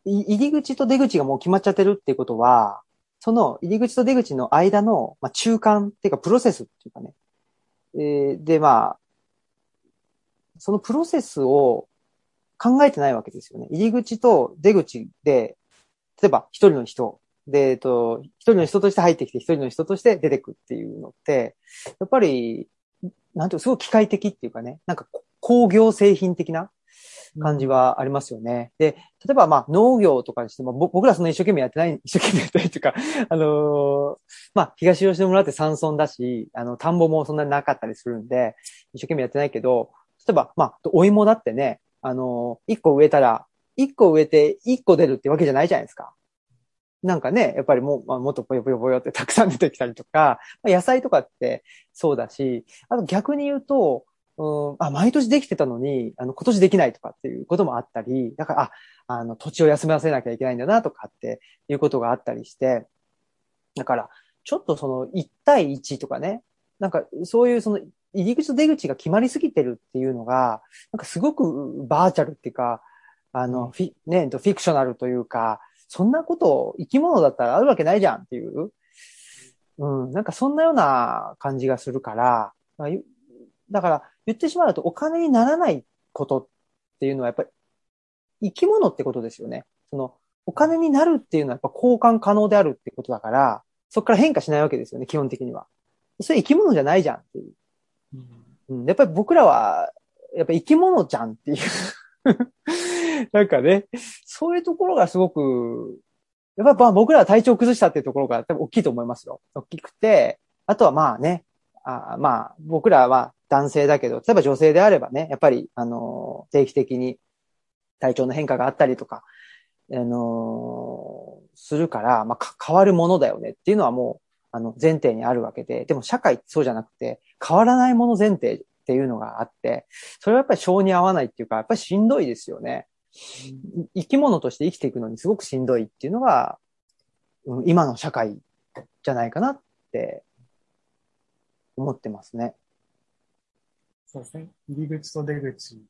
[SPEAKER 1] 入り口と出口がもう決まっちゃってるっていうことは、その入り口と出口の間の、まあ、中間っていうかプロセスっていうかね。えーで、まあ、そのプロセスを考えてないわけですよね。入り口と出口で、例えば一人の人で、えっと、一人の人として入ってきて、一人の人として出てくっていうのって、やっぱり、なんていうかすごい機械的っていうかね、なんか工業製品的な感じはありますよね。で、例えばまあ農業とかにしても、僕らそんな一生懸命やってない、一生懸命やってないっていうか、あのーまあ東吉野村って山村だし、あの、田んぼもそんなになかったりするんで、一生懸命やってないけど、例えばまあ、お芋だってね、あのー一個植えたら、一個植えて一個出るってわけじゃないじゃないですか。なんかね、やっぱりもう、まあ、もっとぽよぽよぽよってたくさん出てきたりとか、まあ野菜とかってそうだし、あと逆に言うと、うん、あ、毎年できてたのに、あの、今年できないとかっていうこともあったり、だから、あ、あの、土地を休ませなきゃいけないんだなとかっていうことがあったりして、だから、ちょっとその1対1とかね、なんかそういうその入り口と出口が決まりすぎてるっていうのが、なんかすごくバーチャルっていうか、あの、フィ、ね、フィクショナルというか、そんなこと生き物だったらあるわけないじゃんっていう、うん、なんかそんなような感じがするから、だから言ってしまうとお金にならないことっていうのはやっぱり生き物ってことですよね。そのお金になるっていうのはやっぱ交換可能であるってことだから、そこから変化しないわけですよね、基本的には。それ生き物じゃないじゃんっていう。
[SPEAKER 3] うん、
[SPEAKER 1] やっぱり僕らは、やっぱ生き物じゃんっていう。なんかね、そういうところがすごく、やっぱ僕らは体調崩したっていうところが多分大きいと思いますよ。大きくて、あとはまあね、あまあ僕らは男性だけど、例えば女性であればね、やっぱり、あの、定期的に体調の変化があったりとか、あのするから、まあ、か変わるものだよねっていうのはもう、あの、前提にあるわけで、でも社会ってそうじゃなくて、変わらないもの前提っていうのがあって、それはやっぱり性に合わないっていうか、やっぱりしんどいですよね。生き物として生きていくのにすごくしんどいっていうのが、うん今の社会じゃないかなって思ってますね。
[SPEAKER 3] そうですね。入り口と出口。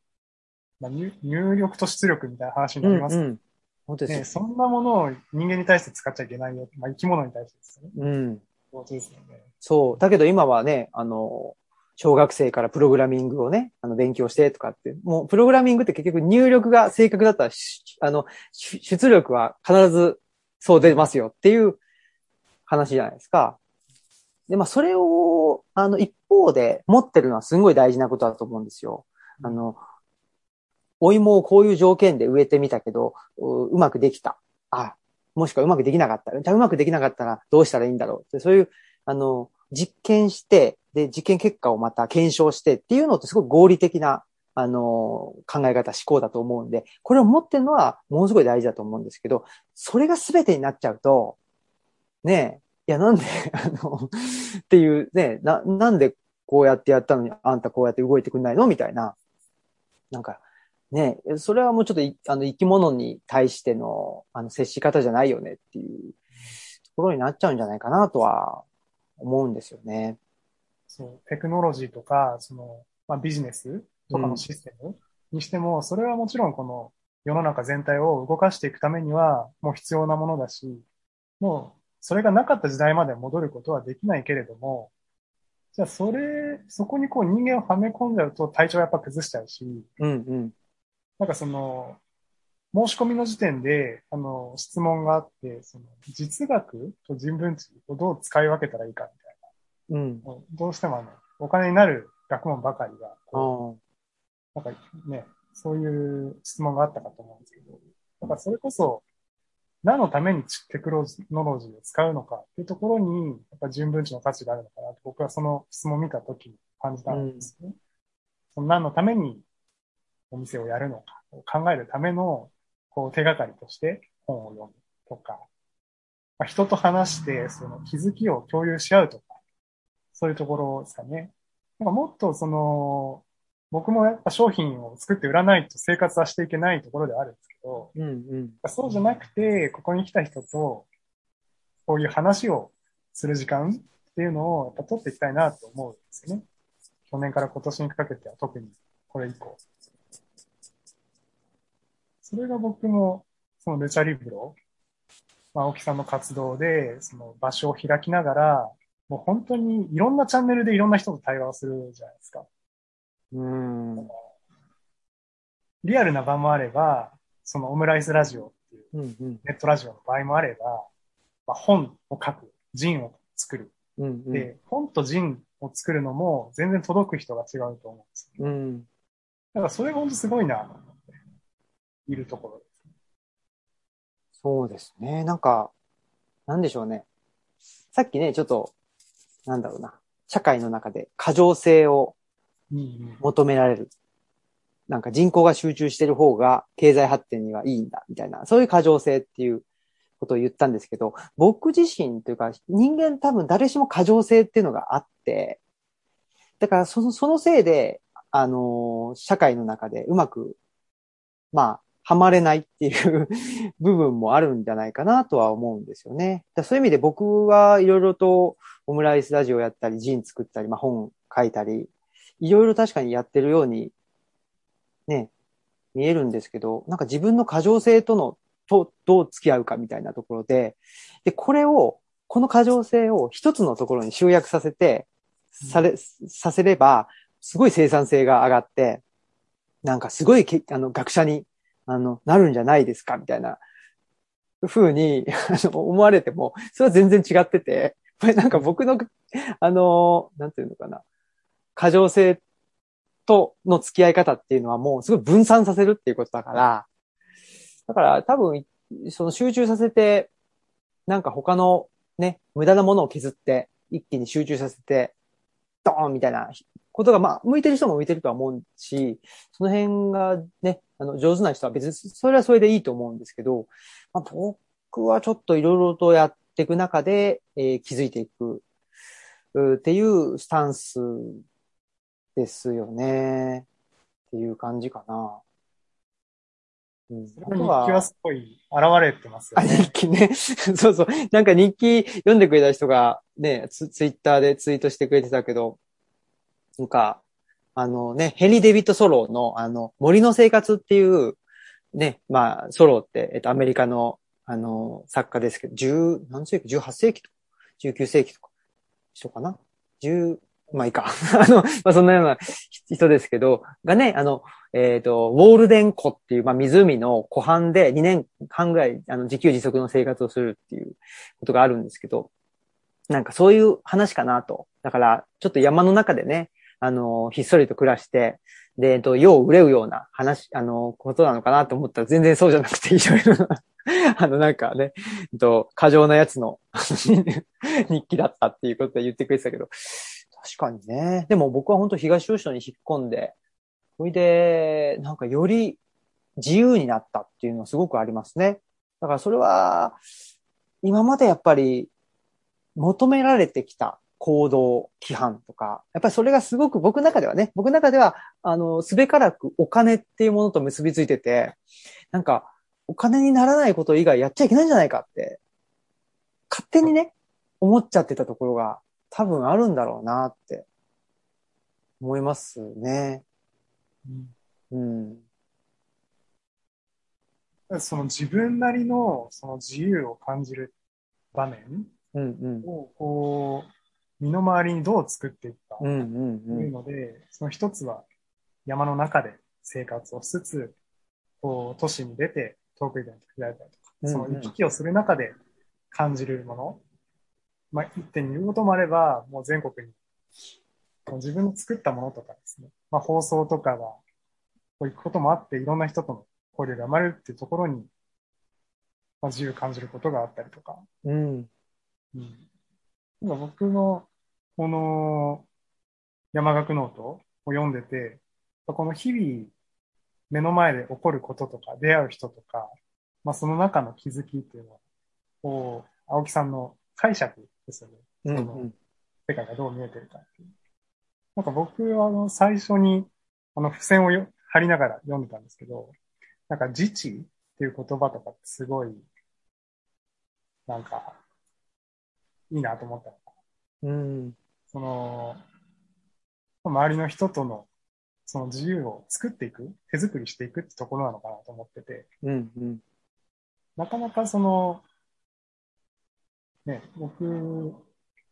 [SPEAKER 3] まあ、入入力と出力みたいな話に
[SPEAKER 1] う
[SPEAKER 3] なんります
[SPEAKER 1] うん。本当です
[SPEAKER 3] ね。
[SPEAKER 1] よ。
[SPEAKER 3] そんなものを人間に対して使っちゃいけないよ。まあ、生き物に対してですよね。
[SPEAKER 1] うん。
[SPEAKER 3] そうですよね。
[SPEAKER 1] そう。だけど今はね、あの、小学生からプログラミングをね、あの、勉強してとかって、もうプログラミングって結局入力が正確だったら、しあの、し出力は必ずそう出ますよっていう話じゃないですか。で、まあ、それを、あの、一方で持ってるのはすごい大事なことだと思うんですよ。あの、お芋をこういう条件で植えてみたけど、ううまくできた。あ、もしくはうまくできなかったら。じゃあうまくできなかったらどうしたらいいんだろう？って、そういう、あの、実験して、で、実験結果をまた検証してっていうのってすごく合理的な、あの、考え方、思考だと思うんで、これを持ってるのはものすごい大事だと思うんですけど、それが全てになっちゃうと、ねえ、いや、なんで、あの、っていう、ねな、なんでこうやってやったのに、あんたこうやって動いてくんないの？みたいな。なんか、ねえ、それはもうちょっとい、あの、生き物に対しての、あの、接し方じゃないよねっていうところになっちゃうんじゃないかなとは思うんですよね。
[SPEAKER 3] そう、テクノロジーとか、その、まあ、ビジネスとかのシステムにしても、それはもちろんこの世の中全体を動かしていくためには、もう必要なものだし、もう、それがなかった時代まで戻ることはできないけれども、じゃあそれ、そこにこう人間をはめ込んじゃうと体調やっぱ崩しちゃうし、
[SPEAKER 1] うんうん。
[SPEAKER 3] なんかその、申し込みの時点で、あの、質問があって、その、実学と人文知をどう使い分けたらいいかみたい
[SPEAKER 1] うん。
[SPEAKER 3] な。もうどうしてもあの、お金になる学問ばかりが、うなんかね、そういう質問があったかと思うんですけど、だからそれこそ、何のためにテクノロジーを使うのかっていうところに、やっぱ人文知の価値があるのかなと僕はその質問を見たときに感じたんですね。その何のためにお店をやるのかを考えるためのこう手がかりとして本を読むとか、まあ、人と話してその気づきを共有し合うとか、そういうところですかね。なんかもっとその、僕もやっぱ商品を作って売らないと生活はしていけないところではあるんですけど、
[SPEAKER 1] うんうん。
[SPEAKER 3] そうじゃなくて、ここに来た人と、こういう話をする時間っていうのをやっぱ取っていきたいなと思うんですよね。去年から今年にかけては特にこれ以降。それが僕も、そのルチャリブロ、まあ、青木さんの活動で、その場所を開きながら、もう本当にいろんなチャンネルでいろんな人と対話をするじゃないですか。
[SPEAKER 1] うん。
[SPEAKER 3] リアルな場もあれば、そのオムライスラジオっていう
[SPEAKER 1] うんうん。
[SPEAKER 3] ネットラジオの場合もあれば、まあ、本を書く、ジンを作る。
[SPEAKER 1] うんうん。
[SPEAKER 3] で、本とジンを作るのも全然届く人が違うと思うんですよ。
[SPEAKER 1] うん。
[SPEAKER 3] だからそれが本当すごいないるところです。
[SPEAKER 1] そうですね。なんか、なんでしょうね。さっきね、ちょっと、なんだろうな。社会の中で過剰性を。求められる。なんか人口が集中してる方が経済発展にはいいんだ、みたいな。そういう過剰性っていうことを言ったんですけど、僕自身というか人間多分誰しも過剰性っていうのがあって、だからその、そのせいで、あのー社会の中でうまく、まあ、はまれないっていう 部分もあるんじゃないかなとは思うんですよね。だそういう意味で僕はいろいろとオムライスラジオやったり、ジン作ったり、まあ本書いたり、いろいろ確かにやってるように、ね、見えるんですけど、なんか自分の過剰性との、と、どう付き合うかみたいなところで、で、これを、この過剰性を一つのところに集約させて、され、させれば、すごい生産性が上がって、なんかすごいけ、あの、学者に、あの、なるんじゃないですか、みたいな、ふうに、思われても、それは全然違ってて、こ れなんか僕の、あの、なんていうのかな、過剰性との付き合い方っていうのはもうすごい分散させるっていうことだから、だから多分、その集中させて、なんか他のね、無駄なものを削って、一気に集中させて、ドーンみたいなことが、まあ、向いてる人も向いてるとは思うし、その辺がね、あの、上手な人は別に、それはそれでいいと思うんですけど、まあ、僕はちょっといろいろとやっていく中で、えー気づいていく、っていうスタンスですよね。っていう感じかな。うん。
[SPEAKER 3] 日記はすごい現れてますよ
[SPEAKER 1] あ、
[SPEAKER 3] ね。
[SPEAKER 1] 日記ね。そうそう。なんか日記読んでくれた人がね、ツ、ツイッターでツイートしてくれてたけど、なんか、あのね、ヘンリー・デビッド・ソローの、あの、森の生活っていう、ね、まあ、ソローって、えっと、アメリカの、あの、作家ですけど、10、何世紀 ?18 世紀とか、19世紀とか、人かな ?10、まあいいか。あの、まあそんなような人ですけど、がね、あの、えっ、と、ウォールデン湖っていう、まあ湖の湖畔で2年間ぐらい、あの、自給自足の生活をするっていうことがあるんですけど、なんかそういう話かなと。だから、ちょっと山の中でね、あの、ひっそりと暮らして、で、えっと、世を憂うような話、あの、ことなのかなと思ったら全然そうじゃなくて、いろいろな、あの、なんかね、えっと、過剰なやつの 日記だったっていうことで言ってくれてたけど、確かにね。でも僕は本当東吉野に引っ込んで、それで、なんかより自由になったっていうのはすごくありますね。だからそれは、今までやっぱり求められてきた行動規範とか、やっぱりそれがすごく僕の中ではね、僕の中では、あの、すべからくお金っていうものと結びついてて、なんか、お金にならないこと以外やっちゃいけないんじゃないかって、勝手にね、思っちゃってたところが多分あるんだろうなって思いますね。
[SPEAKER 3] うん
[SPEAKER 1] うん。
[SPEAKER 3] その自分なりのその自由を感じる場面
[SPEAKER 1] うんうん。
[SPEAKER 3] をこう、身の回りにどう作っていくか
[SPEAKER 1] うんうん
[SPEAKER 3] というので、その一つは山の中で生活をしつつ、こう、都市に出てトークイベントを開いたりとか、
[SPEAKER 1] うんうん。
[SPEAKER 3] その行き来をする中で感じるもの、まあ、一点に言うこともあれば、もう全国に、自分の作ったものとかですね、まあ、放送とかが、こう行くこともあって、いろんな人との交流が生まれるっていうところに、まあ、自由を感じることがあったりとか、
[SPEAKER 1] うん。
[SPEAKER 3] うん。今僕の、この、山岳ノートを読んでて、この日々、目の前で起こることとか、出会う人とか、まあその中の気づきっていうのは、こう、青木さんの解釈ですよね。
[SPEAKER 1] うん
[SPEAKER 3] その世界がどう見えてるかっていう。なんか僕はあの最初に、あの付箋をよ貼りながら読んでたんですけど、なんか自治っていう言葉とかってすごい、なんか、いいなと思ったのが
[SPEAKER 1] うん。
[SPEAKER 3] その、周りの人との、その自由を作っていく、手作りしていくってところなのかなと思ってて、
[SPEAKER 1] うん。うん。
[SPEAKER 3] なかなかその、ね、僕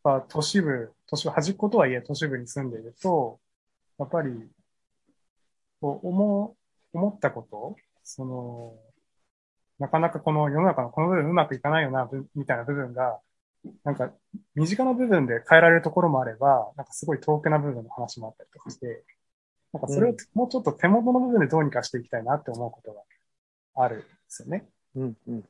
[SPEAKER 3] は都市部、都市部、端っことはいえ都市部に住んでいると、やっぱり、こう、思う、思ったこと、その、なかなかこの世の中のこの部分うまくいかないよな、ぶみたいな部分が、なんか、身近な部分で変えられるところもあれば、なんかすごい遠くな部分の話もあったりとかして、なんかそれをもうちょっと手元の部分でどうにかしていきたいなって思うことがあるんですよね。
[SPEAKER 1] うん。うん。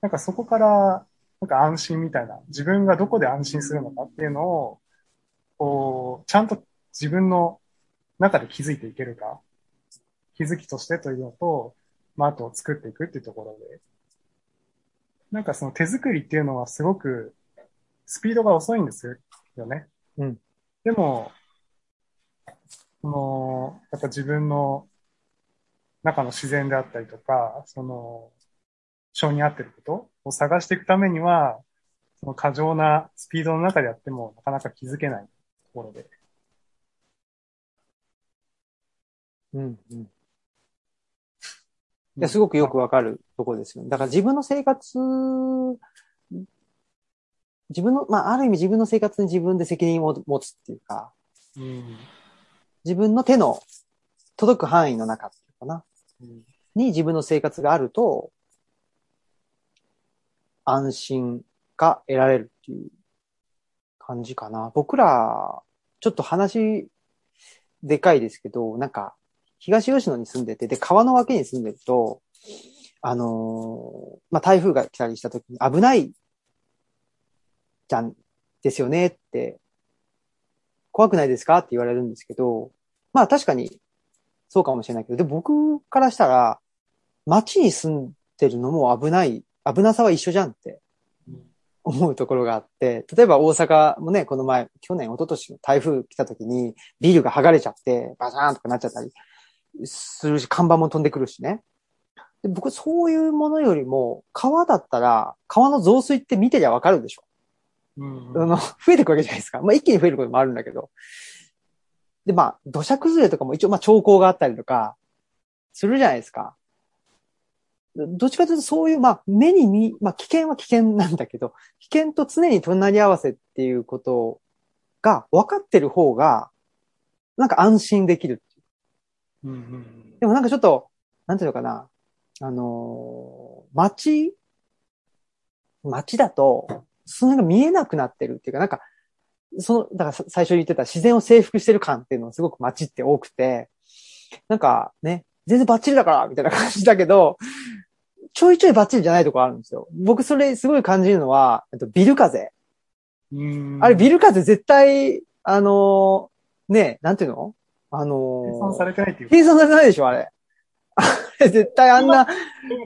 [SPEAKER 3] なんかそこから、なんか安心みたいな、自分がどこで安心するのかっていうのを、こう、ちゃんと自分の中で気づいていけるか、気づきとしてというのと、まあ、あと作っていくっていうところで、なんかその手作りっていうのはすごくスピードが遅いんですよね。
[SPEAKER 1] うん。
[SPEAKER 3] でも、その、やっぱ自分の中の自然であったりとか、その、性に合ってることを探していくためには、その過剰なスピードの中でやってもなかなか気づけないところで。
[SPEAKER 1] うん。うん。いや、すごくよくわかるところですよね。だから自分の生活、自分の、まあ、ある意味自分の生活に自分で責任を持つっていうか、
[SPEAKER 3] うん。
[SPEAKER 1] 自分の手の届く範囲の中っていうかな、
[SPEAKER 3] うん
[SPEAKER 1] に自分の生活があると、安心が得られるっていう感じかな。僕ら、ちょっと話、でかいですけど、なんか、東吉野に住んでて、で、川の脇に住んでると、あのーまあ、台風が来たりした時に危ないじゃん、ですよねって怖くないですかって言われるんですけど、まあ確かにそうかもしれないけど、で、僕からしたら、街に住んでるのも危ない、危なさは一緒じゃんって思うところがあって、例えば大阪もね、この前、去年、一昨年の台風来た時に、ビルが剥がれちゃって、バシャーンとかなっちゃったりするし、看板も飛んでくるしね。で僕、そういうものよりも、川だったら、川の増水って見てりゃわかるでしょ。
[SPEAKER 3] うん
[SPEAKER 1] あの、増えていくわけじゃないですか。まあ、一気に増えることもあるんだけど。で、まあ、土砂崩れとかも一応、まあ、兆候があったりとか、するじゃないですか。どどっちかというと、そういう、まあ、目に見、まあ、危険は危険なんだけど、危険と常に隣り合わせっていうことが分かってる方が、なんか安心できる。
[SPEAKER 3] うんうん
[SPEAKER 1] でもなんかちょっと、なんていうのかな。あのー街、街だと、その辺が見えなくなってるっていうか、なんか、その、だからさ最初に言ってた自然を征服してる感っていうのはすごく街って多くて、なんかね、全然バッチリだからみたいな感じだけど、ちょいちょいバッチリじゃないとこあるんですよ。僕それすごい感じるのは、えっとビル風。
[SPEAKER 3] うん
[SPEAKER 1] あれビル風絶対、あのーね、なんていうの？あのー
[SPEAKER 3] 計算されてないっていうか、
[SPEAKER 1] 計算されてないでしょ、あれ。あれ絶対あんな、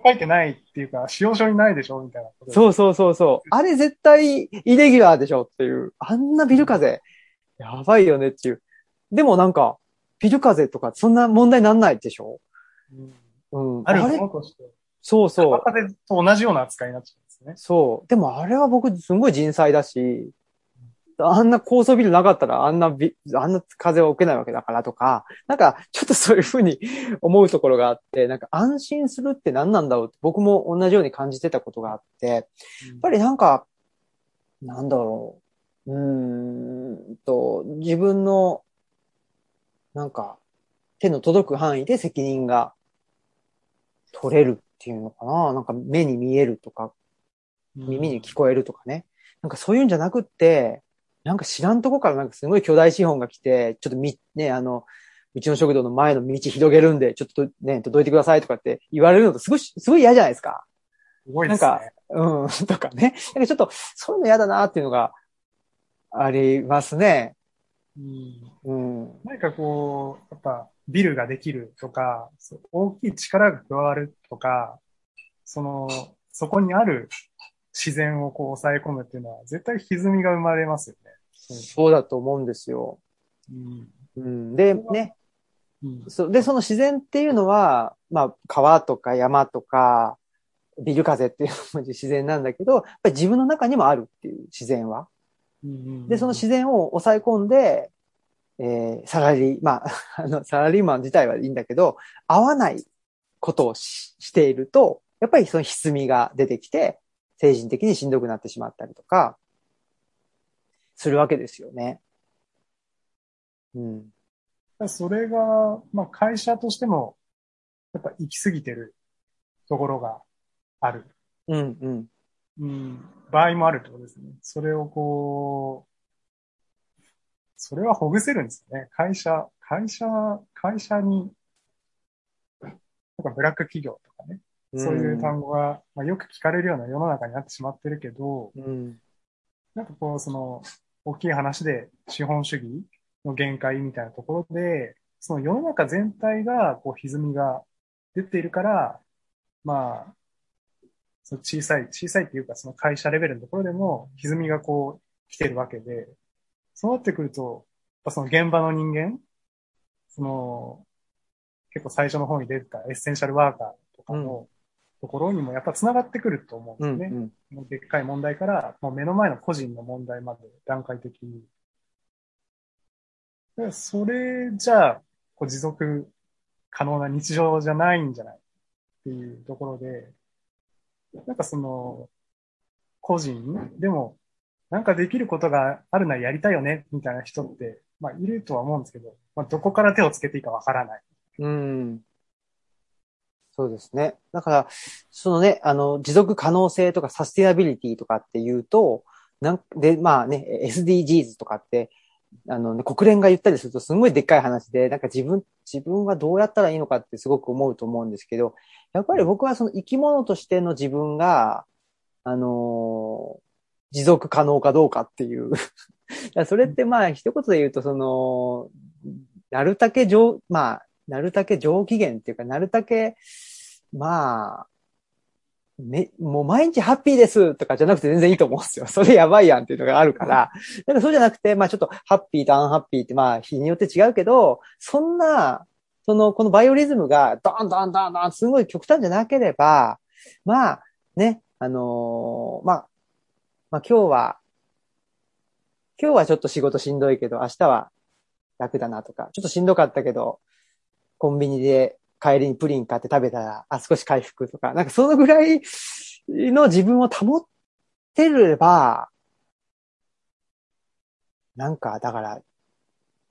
[SPEAKER 3] 書いてないっていうか、使用書にないでしょみたいな。
[SPEAKER 1] そうそうそうそう。あれ絶対イレギュラーでしょっていう。あんなビル風、やばいよねっていう。でもなんか、ビル風とかそんな問題なんないでしょ
[SPEAKER 3] うん
[SPEAKER 1] うん。
[SPEAKER 3] ある
[SPEAKER 1] れ
[SPEAKER 3] ものとして、
[SPEAKER 1] そうそう
[SPEAKER 3] 川。風と同じような扱いになっちゃうんですね。
[SPEAKER 1] そう。でもあれは僕すごい人災だし、あんな高層ビルなかったらあんなビ、あんな風を受けないわけだからとか、なんかちょっとそういうふうに 思うところがあって、なんか安心するって何なんだろうって僕も同じように感じてたことがあって、やっぱりなんか、なんだろう。うーんと、自分の、なんか、手の届く範囲で責任が取れるっていうのかな。なんか目に見えるとか、耳に聞こえるとかね。なんかそういうんじゃなくって、なんか知らんとこからなんかすごい巨大資本が来て、ちょっとみ、ね、あの、うちの食堂の前の道広げるんで、ちょっとね、届いてくださいとかって言われるのとすごい、すごい嫌じゃないですか。
[SPEAKER 3] すごいですね。
[SPEAKER 1] なんかうん、とかね。なんかちょっと、そういうの嫌だなっていうのがありますね。
[SPEAKER 3] うん
[SPEAKER 1] うん。
[SPEAKER 3] 何かこう、やっぱビルができるとか、大きい力が加わるとか、その、そこにある自然をこう抑え込むっていうのは絶対歪みが生まれますよね。
[SPEAKER 1] そうだと思うんですよ。
[SPEAKER 3] うん
[SPEAKER 1] うん。で、ね。
[SPEAKER 3] うん
[SPEAKER 1] そで、その自然っていうのは、まあ、川とか山とか、ビル風っていうのも自然なんだけど、やっぱり自分の中にもあるっていう自然は。
[SPEAKER 3] うん
[SPEAKER 1] で、その自然を抑え込んで、えー、サラリー、まあ、あの、サラリーマン自体はいいんだけど、合わないことをししていると、やっぱりその歪みが出てきて、精神的にしんどくなってしまったりとか、するわけですよね。うん。
[SPEAKER 3] それが、まあ会社としても、やっぱ行き過ぎてるところがある。
[SPEAKER 1] うん、うん。
[SPEAKER 3] うん、場合もあるってことですね。それをこう、それはほぐせるんですよね。会社、会社、会社に、なんかブラック企業とかね、そういう単語が、まあ、よく聞かれるような世の中になってしまってるけど、
[SPEAKER 1] うん。
[SPEAKER 3] なんかこう、その、大きい話で資本主義の限界みたいなところで、その世の中全体が、こう、歪みが出ているから、まあ、その小さい、小さいっていうか、その会社レベルのところでも、歪みがこう、来てるわけで、そうなってくると、やっぱその現場の人間、その、結構最初の方に出てたエッセンシャルワーカーとかのところにもやっぱ繋がってくると思う
[SPEAKER 1] うんん、
[SPEAKER 3] ですね。
[SPEAKER 1] うん。
[SPEAKER 3] もうでっかい問題から、もう目の前の個人の問題まで段階的に。でそれじゃあ、こう持続可能な日常じゃないんじゃないっていうところで、なんかその、個人でも、なんかできることがあるならやりたいよね、みたいな人って、まあいるとは思うんですけど、まあどこから手をつけていいかわからない。
[SPEAKER 1] うん。そうですね。だから、そのね、あの、持続可能性とかサスティナビリティとかっていうと、なんで、まあね、SDGs とかって、あの、ね、国連が言ったりするとすごいでっかい話で、なんか自分、自分はどうやったらいいのかってすごく思うと思うんですけど、やっぱり僕はその生き物としての自分が、あの持続可能かどうかっていう。それってまあ一言で言うと、その、なるたけ上、まあ、なるたけ上機嫌っていうか、なるたけ、まあ、め、もう毎日ハッピーですとかじゃなくて全然いいと思うんですよ。それやばいやんっていうのがあるから。だからそうじゃなくて、まあちょっとハッピーとアンハッピーってまあ日によって違うけど、そんな、その、このバイオリズムがドンドンドンドンすごい極端じゃなければ、まあね、あのーまあ、まあ今日は、今日はちょっと仕事しんどいけど、明日は楽だなとか、ちょっとしんどかったけど、コンビニで帰りにプリン買って食べたら、あ、少し回復とか、なんかそのぐらいの自分を保ってれば、なんか、だから、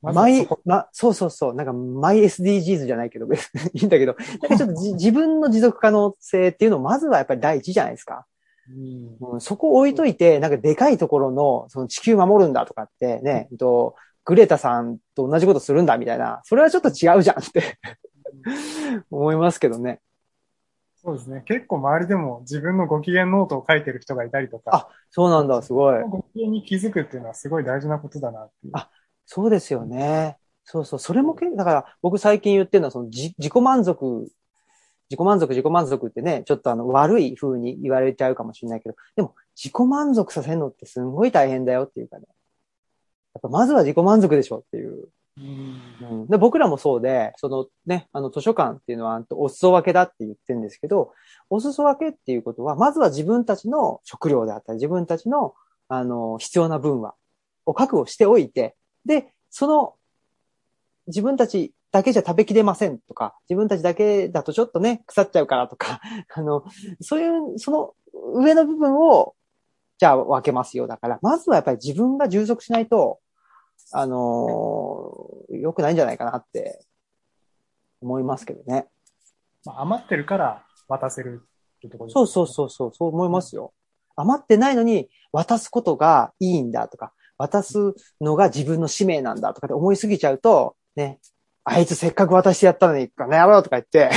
[SPEAKER 1] マイま、そうそうそう、なんか、マイ SDGs じゃないけど、別にいいんだけど、なんかちょっとじ 自分の持続可能性っていうのを、まずはやっぱり第一じゃないですか。
[SPEAKER 3] うん。
[SPEAKER 1] うん、そこを置いといて、なんかでかいところの、その地球守るんだとかってね、えっと、グレタさんと同じことするんだみたいな、それはちょっと違うじゃんって思いますけどね。
[SPEAKER 3] そうですね。結構周りでも自分のご機嫌ノートを書いてる人がいたりとか、
[SPEAKER 1] そうなんだ、すごい。
[SPEAKER 3] ご機嫌に気づくっていうのはすごい大事なことだなっていう。
[SPEAKER 1] あそうですよね。そうそう。それもけ、だから僕最近言ってるのは、その自自己満足、自己満足、自己満足ってね、ちょっとあの悪い風に言われちゃうかもしれないけど、でも自己満足させるのってすんごい大変だよっていうかね。やっぱまずは自己満足でしょっていう。
[SPEAKER 3] うん
[SPEAKER 1] で僕らもそうで、そのね、あの図書館っていうのは、お裾分けだって言ってるんですけど、お裾分けっていうことは、まずは自分たちの食料であったり、自分たちの、あの、必要な分は、を確保しておいて、で、その、自分たちだけじゃ食べきれませんとか、自分たちだけだとちょっとね、腐っちゃうからとか、あの、そういう、その上の部分を、じゃあ分けますよ。だから、まずはやっぱり自分が充足しないと、あのー良くないんじゃないかなって思いますけどね。
[SPEAKER 3] まあ、余ってるから渡せるってところ
[SPEAKER 1] そうそうそうそう、そう思いますよ。余ってないのに渡すことがいいんだとか、渡すのが自分の使命なんだとかって思いすぎちゃうと、ね、あいつせっかく渡してやったのに、ねやろうとか言って、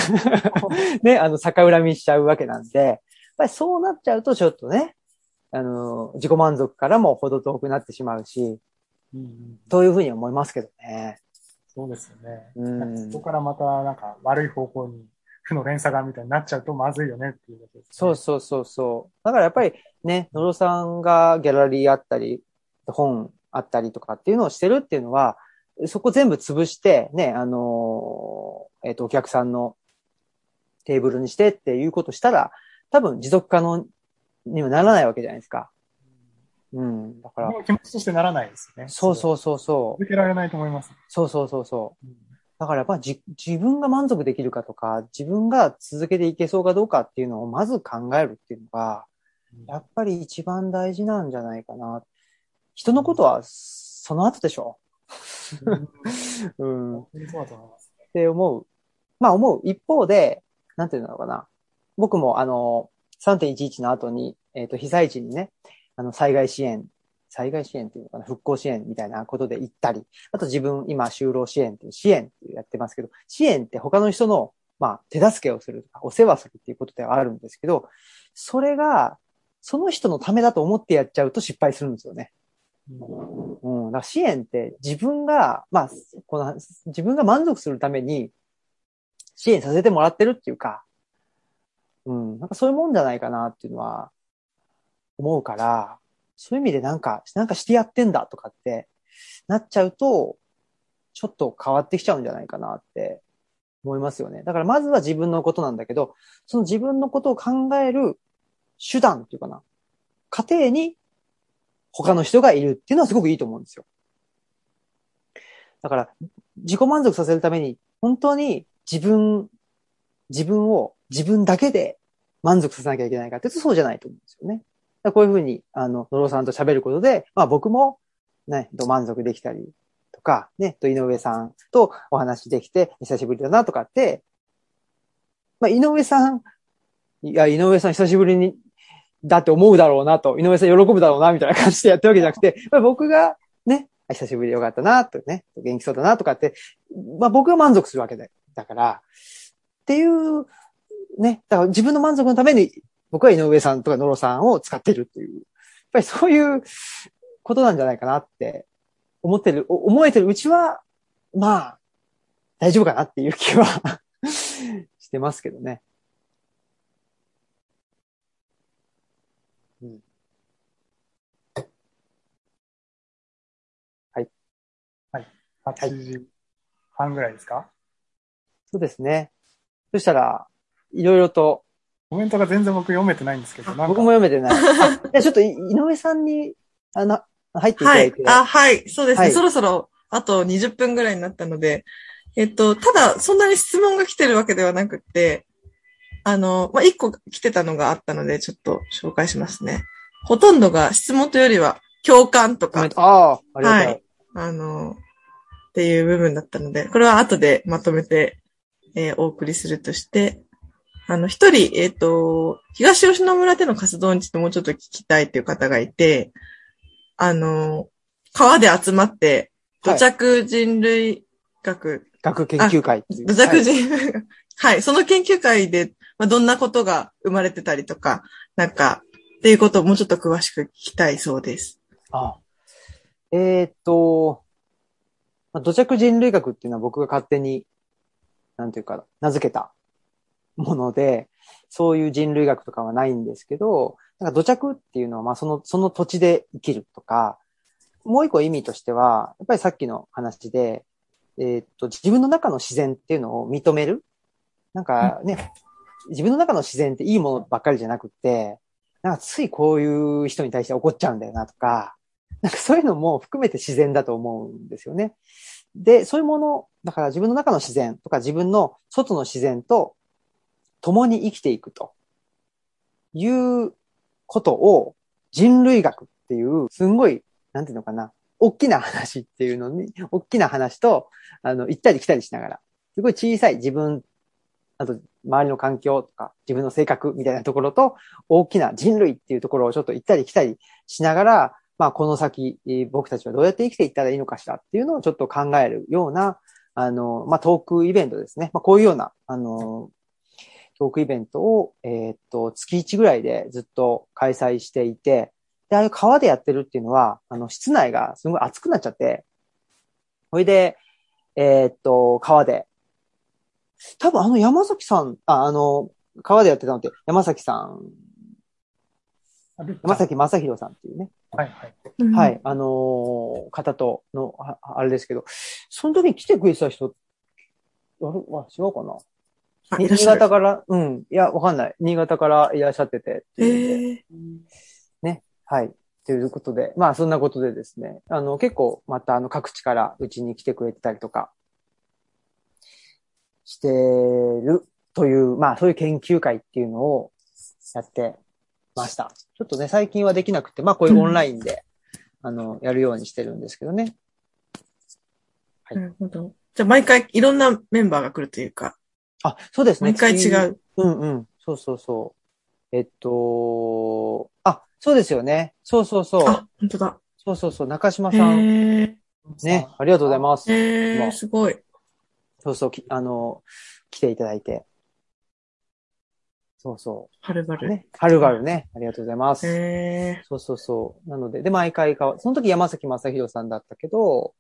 [SPEAKER 1] ね、あの、逆恨みしちゃうわけなんで、やっぱりそうなっちゃうとちょっとね、あの、自己満足からも程遠くなってしまうし、
[SPEAKER 3] うんうん
[SPEAKER 1] というふうに思いますけどね。
[SPEAKER 3] そうですよね。
[SPEAKER 1] うん
[SPEAKER 3] そこからまたなんか悪い方向に負の連鎖がみたいになっちゃうとまずいよねっていうことです、ね。
[SPEAKER 1] そうそうそうそう。だからやっぱりね、野呂さんがギャラリーあったり、本あったりとかっていうのをしてるっていうのは、そこ全部潰して、ね、あのーえっ、と、お客さんのテーブルにしてっていうことしたら、多分持続可能にはならないわけじゃないですか。うん。だから
[SPEAKER 3] 気持ちとしてならないですよね。
[SPEAKER 1] そうそうそうそう。
[SPEAKER 3] 続けられないと思います。
[SPEAKER 1] そうそうそうそう。
[SPEAKER 3] うん
[SPEAKER 1] だからやっぱじ自分が満足できるかとか、自分が続けていけそうかどうかっていうのをまず考えるっていうのが、やっぱり一番大事なんじゃないかな。人のことはその後でしょ。うん。
[SPEAKER 3] うだと思います。
[SPEAKER 1] て思う。まあ思う一方で、なんていうのかな。僕もあの、3.11の後に、えっ、と、被災地にね、あの、災害支援、災害支援っていうのかな、復興支援みたいなことで行ったり、あと自分、今、就労支援っていう支援ってやってますけど、支援って他の人の、まあ、手助けをするとか、お世話するっていうことではあるんですけど、それが、その人のためだと思ってやっちゃうと失敗するんですよね。
[SPEAKER 3] うん
[SPEAKER 1] うん。だから支援って自分が、まあ、この、自分が満足するために支援させてもらってるっていうか、うん。なんかそういうもんじゃないかなっていうのは思うから、そういう意味でなんか、なんかしてやってんだとかってなっちゃうと、ちょっと変わってきちゃうんじゃないかなって思いますよね。だからまずは自分のことなんだけど、その自分のことを考える手段っていうかな。過程に他の人がいるっていうのはすごくいいと思うんですよ。だから、自己満足させるために、本当に自分、自分を自分だけで満足させなきゃいけないかっていうとそうじゃないと思うんですよね。こういうふうに、あの、野呂さんと喋ることで、まあ僕も、ね、と満足できたりとか、ね、と井上さんとお話できて、久しぶりだなとかって、まあ井上さん、いや、井上さん久しぶりに、だって思うだろうなと、井上さん喜ぶだろうな、みたいな感じでやってるわけじゃなくて、まあ、僕がね、久しぶりよかったな、とね、元気そうだな、とかって、まあ僕が満足するわけで。だから、っていう、ね、だから自分の満足のために、僕は井上さんとか野呂さんを使ってるっていう。やっぱぱりそういうことなんじゃないかなって思ってる、お思えてるうちは、まあ、大丈夫かなっていう気は してますけどね。うん
[SPEAKER 3] 8時半ぐらいですか？
[SPEAKER 1] そうですね。そしたら、いろいろと、
[SPEAKER 3] コメントが全然僕読めてないんですけど、
[SPEAKER 1] 僕も読めてない。ちょっとい井上さんに、あの、入っていた
[SPEAKER 2] はい
[SPEAKER 1] だいて。。
[SPEAKER 2] あ、はい。そうですね。
[SPEAKER 1] はい
[SPEAKER 2] そろそろ、あと20分ぐらいになったので、えっと、ただ、そんなに質問が来てるわけではなくって、あの、まあ、1個来てたのがあったので、ちょっと紹介しますね。ほとんどが質問というよりは、共感とか
[SPEAKER 1] ああ、ありがとう。
[SPEAKER 2] はいあの、っていう部分だったので、これは後でまとめて、えーお送りするとして、あの、一人、えっ、と、東吉野村での活動についてもうちょっと聞きたいっていう方がいて、あの、川で集まって、土
[SPEAKER 1] はい
[SPEAKER 2] 着人類学、
[SPEAKER 1] 学研究会。
[SPEAKER 2] 土着人類学、はい、その研究会で、まあ、どんなことが生まれてたりとか、なんか、っていうことをもうちょっと詳しく聞きたいそうです。
[SPEAKER 1] あえーっと、まあ土着人類学っていうのは僕が勝手に、なんていうか、名付けたもので、そういう人類学とかはないんですけど、なんか土着っていうのは、まあその、その土地で生きるとか、もう一個意味としては、やっぱりさっきの話で、えーっと、自分の中の自然っていうのを認める。なんかね、自分の中の自然っていいものばっかりじゃなくて、なんかついこういう人に対して怒っちゃうんだよなとか、なんかそういうのも含めて自然だと思うんですよね。で、そういうもの、だから自分の中の自然とか自分の外の自然と共に生きていくと。いうことを人類学っていう、すんごい、なんていうのかな、大きな話っていうのに、大きな話と、あの、行ったり来たりしながら、すごい小さい自分、あと、周りの環境とか、自分の性格みたいなところと、大きな人類っていうところをちょっと行ったり来たりしながら、まあ、この先、僕たちはどうやって生きていったらいいのかしらっていうのをちょっと考えるような、あの、まあ、トークイベントですね。まあ、こういうような、あの、トークイベントを、えーっと、月1ぐらいでずっと開催していて、で、ああいう川でやってるっていうのは、あの、室内がすごい暑くなっちゃって、それで、えーっと、川で、多分あの山崎さん、あ、あの、川でやってたのって山崎さん、山崎正宏さんっていうね、
[SPEAKER 3] はいはい。
[SPEAKER 1] は。い、あのー方との、ああれですけど、その時に来てくれてた人、あれは違うかな？新。潟から、うん、いや、わかんない。新潟からいらっしゃってて
[SPEAKER 2] えー、
[SPEAKER 1] はい。ということで、まあそんなことでですね、あの結構またあの各地からうちに来てくれてたりとかしてるという、まあそういう研究会っていうのをやってました。ちょっとね、最近はできなくて、まあこういうオンラインで、あの、やるようにしてるんですけどね。はい
[SPEAKER 2] なるほど。じゃあ毎回いろんなメンバーが来るというか、
[SPEAKER 1] あ、そうですね。
[SPEAKER 2] 毎回違う。
[SPEAKER 1] うんうん。そうそうそう。えっと、あ、そうですよね。そうそうそう。
[SPEAKER 2] あ、本当だ。
[SPEAKER 1] そうそうそう。中島
[SPEAKER 2] へ
[SPEAKER 1] さん。
[SPEAKER 2] え
[SPEAKER 1] ね。ありがとうございます。
[SPEAKER 2] へえ
[SPEAKER 1] まあ
[SPEAKER 2] すごい。
[SPEAKER 1] そうそう、きあの、来ていただいて。そうそ
[SPEAKER 2] はるばる。
[SPEAKER 1] う。ね。はるばるね。ありがとうございます。
[SPEAKER 2] へえ
[SPEAKER 1] そうそうそう。なので、で、毎回かわ、その時山崎正宏さんだったけど、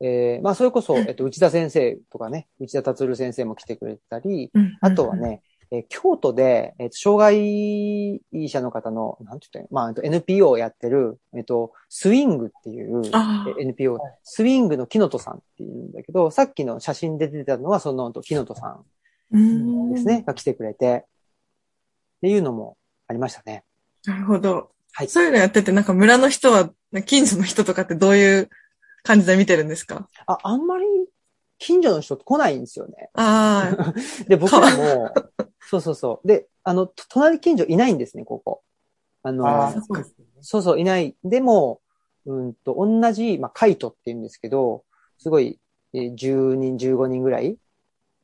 [SPEAKER 1] えー、まあ、それこそ、えっと、内田先生とかね、内田達先生も来てくれてたり、
[SPEAKER 2] うん。
[SPEAKER 1] あとは、ね、えー京都で、えっと、障害者の方の、なんて言ったまあえっと、NPO をやってる、えっと、スイングっていう、NPO
[SPEAKER 3] はい、
[SPEAKER 1] スイングの木本さんっていうんだけど、さっきの写真で出てたのは、その木本さ
[SPEAKER 2] ん
[SPEAKER 1] ですね、が来てくれて、っていうのもありましたね。
[SPEAKER 2] なるほど。
[SPEAKER 1] はい。
[SPEAKER 2] そういうのやってて、なんか村の人は、近所の人とかってどういう感じで見てるんですか？
[SPEAKER 1] あ、あんまり近所の人来ないんですよね。
[SPEAKER 2] ああ、
[SPEAKER 1] で、僕らも、そうそうそう。で、あの、と隣近所いないんですね、ここ。あの、
[SPEAKER 3] ああ、そうね。
[SPEAKER 1] そうそう、いない。でも、うんと、同じ、まあ、カイトって言うんですけど、すごい、えー10人、15人ぐらい、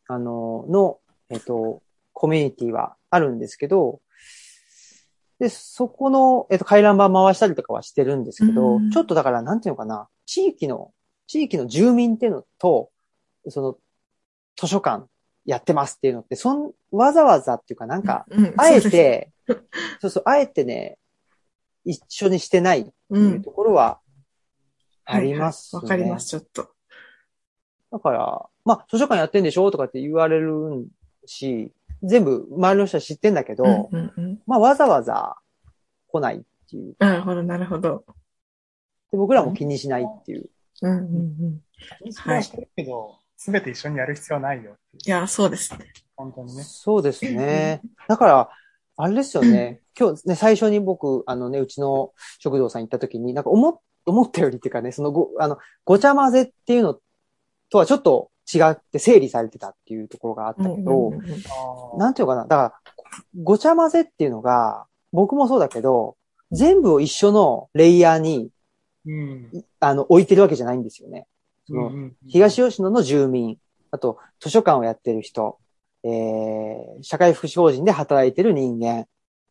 [SPEAKER 1] あの、の、えっ、と、コミュニティはあるんですけど、で、そこの、えっ、と、回覧板回したりとかはしてるんですけど、
[SPEAKER 2] うん
[SPEAKER 1] ちょっとだから、なんていうのかな、地域の、地域の住民っていうのと、その、図書館やってますっていうのって、そん、わざわざっていうかなんか、
[SPEAKER 2] うん、
[SPEAKER 1] あえて、そうそう、あえてね、一緒にしてないって
[SPEAKER 2] う。
[SPEAKER 1] いうんところはありますね。
[SPEAKER 2] はいはいわかります、ちょっと。
[SPEAKER 1] だから、まあ、図書館やってんでしょとかって言われるし、全部周りの人は知ってんだけど、
[SPEAKER 2] うんうんうん。
[SPEAKER 1] まあ、わざわざ来ないっていう。
[SPEAKER 2] なるほど、なるほど。
[SPEAKER 1] で僕らも気にしないっていう。
[SPEAKER 2] うんうんうん。
[SPEAKER 3] してるけど、すべて一緒にやる必要はないよっていう。
[SPEAKER 2] いや、そうですね。
[SPEAKER 3] 本当にね。
[SPEAKER 1] そうですね。だから、あれですよね。今日ね、最初に僕、あのね、うちの食堂さん行った時に、なんか思っ、思ったよりっていうかね、そのご、あの、ごちゃ混ぜっていうのとはちょっと違って整理されてたっていうところがあったけど、
[SPEAKER 2] うんうんうん
[SPEAKER 3] あ
[SPEAKER 1] なんていうのかな。だから、ごちゃ混ぜっていうのが、僕もそうだけど、全部を一緒のレイヤーに、
[SPEAKER 3] うん。
[SPEAKER 1] あの、置いてるわけじゃないんですよね。その
[SPEAKER 3] うんうん
[SPEAKER 1] 東吉野の住民、あと図書館をやってる人、えー、社会福祉法人で働いてる人間。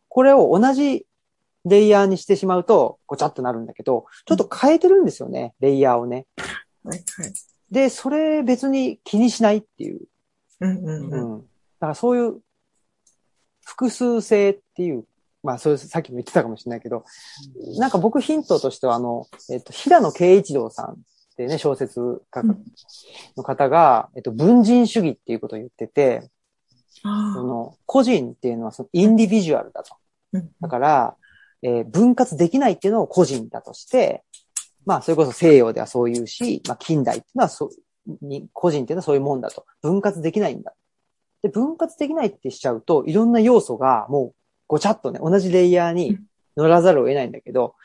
[SPEAKER 1] これを同じレイヤーにしてしまうと、ごちゃっとなるんだけど、ちょっと変えてるんですよね、レイヤーをね。
[SPEAKER 2] はいはい。
[SPEAKER 1] で、それ別に気にしないっていう。
[SPEAKER 2] うんうん
[SPEAKER 1] う
[SPEAKER 2] うん。
[SPEAKER 1] ん。だからそういう複数性っていう、まあ、それさっきも言ってたかもしれないけど、なんか僕ヒントとしては、あの、えっと、平野慶一郎さんってね、小説家の方が、えっと、文人主義っていうことを言ってて、
[SPEAKER 2] あ
[SPEAKER 1] その、個人っていうのはそのインディビジュアルだと。
[SPEAKER 2] うん
[SPEAKER 1] だから、えー分割できないっていうのを個人だとして、まあ、それこそ西洋ではそういうし、まあ、近代っていうのはそう、に、個人っていうのはそういうもんだと。分割できないんだ。で、分割できないってしちゃうと、いろんな要素がもうごちゃっとね、同じレイヤーに乗らざるを得ないんだけど、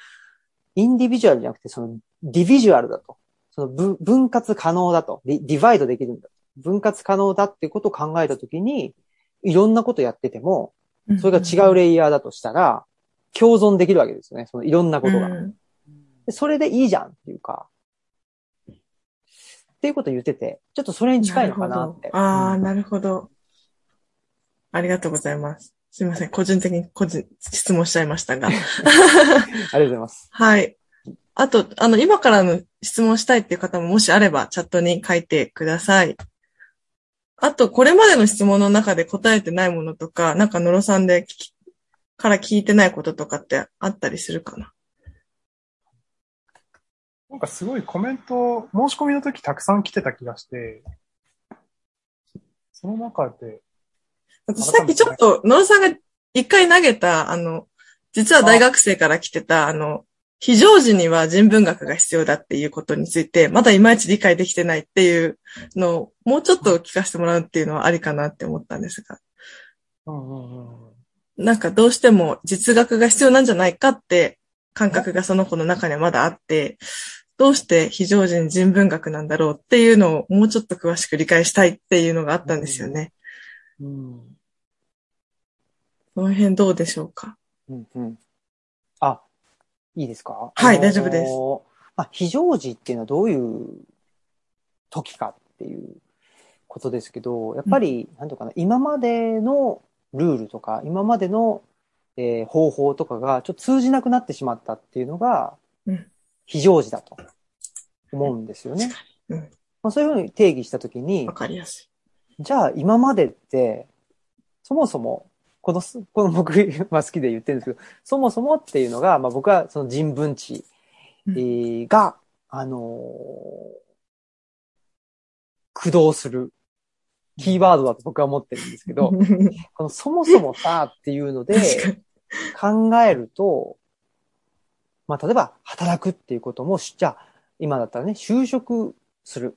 [SPEAKER 1] インディビジュアルじゃなくて、その、ディビジュアルだと。その分、分割可能だと。ディディバイドできるんだ。分割可能だっていうことを考えたときに、いろんなことやってても、それが違うレイヤーだとしたら、共存できるわけですよね。そのいろんなことが。それでいいじゃんっていうか、っていうことを言ってて、ちょっとそれに近いのかなって。
[SPEAKER 2] ああ、
[SPEAKER 1] うん
[SPEAKER 2] なるほど。ありがとうございます。すいません。個人的に個人、質問しちゃいましたが。
[SPEAKER 1] ありがとうございます。
[SPEAKER 2] はい。あと、あの、今からの質問したいっていう方ももしあれば、チャットに書いてください。あと、これまでの質問の中で答えてないものとか、なんか、野呂さんで聞き、から聞いてないこととかってあったりするかな？
[SPEAKER 3] なんかすごいコメント、申し込みの時たくさん来てた気がして、その中で、
[SPEAKER 2] 私さっきちょっと、野呂さんが一回投げた、あの、実は大学生から来てた、あの、非常時には人文学が必要だっていうことについて、まだいまいち理解できてないっていうのを、もうちょっと聞かせてもらうっていうのはありかなって思ったんですが。なんかどうしても実学が必要なんじゃないかって感覚がその子の中にはまだあって、どうして非常時に人文学なんだろうっていうのをもうちょっと詳しく理解したいっていうのがあったんですよね。
[SPEAKER 3] うん。
[SPEAKER 2] この辺どうでしょうか？
[SPEAKER 1] うんうん。あ、いいですか？
[SPEAKER 2] はい大丈夫です。
[SPEAKER 1] まあ、非常時っていうのはどういう時かっていうことですけど、やっぱり、なん。ていうかな、今までのルールとか、今までの、えー方法とかがちょっと通じなくなってしまったっていうのが
[SPEAKER 2] うん、
[SPEAKER 1] 非常時だと思うんですよね。
[SPEAKER 2] うん。
[SPEAKER 1] まあ、そういうふうに定義したときに
[SPEAKER 2] わ、かりやす
[SPEAKER 1] じゃあ今までって、そもそも、このす、この僕は好きで言ってるんですけど、そもそもっていうのが、まあ僕はその人文知、
[SPEAKER 2] うん
[SPEAKER 1] えーが、あのー駆動するキーワードだと僕は思ってるんですけ
[SPEAKER 2] い。
[SPEAKER 1] ど、このそもそもさっていうので。考えると、まあ例えば働くっていうことも、しじゃあ今だったらね、就職する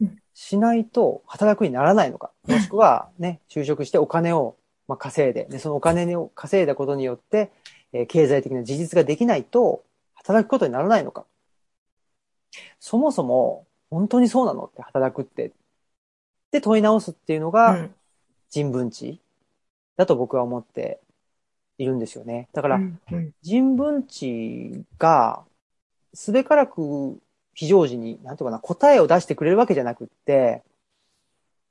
[SPEAKER 2] うん。
[SPEAKER 1] しないと働くにならないのか。もしくはね、就職してお金をまあ稼いで、で、そのお金を稼いだことによって、えー経済的な自立ができないと働くことにならないのか。そもそも本当にそうなのって働くって。で問い直すっていうの
[SPEAKER 2] う
[SPEAKER 1] が
[SPEAKER 2] ん
[SPEAKER 1] 人文知だと僕は思っているんですよね。だから、人文知が、すべからく非常時に、なんていうかな、答えを出してくれるわけじゃなくって、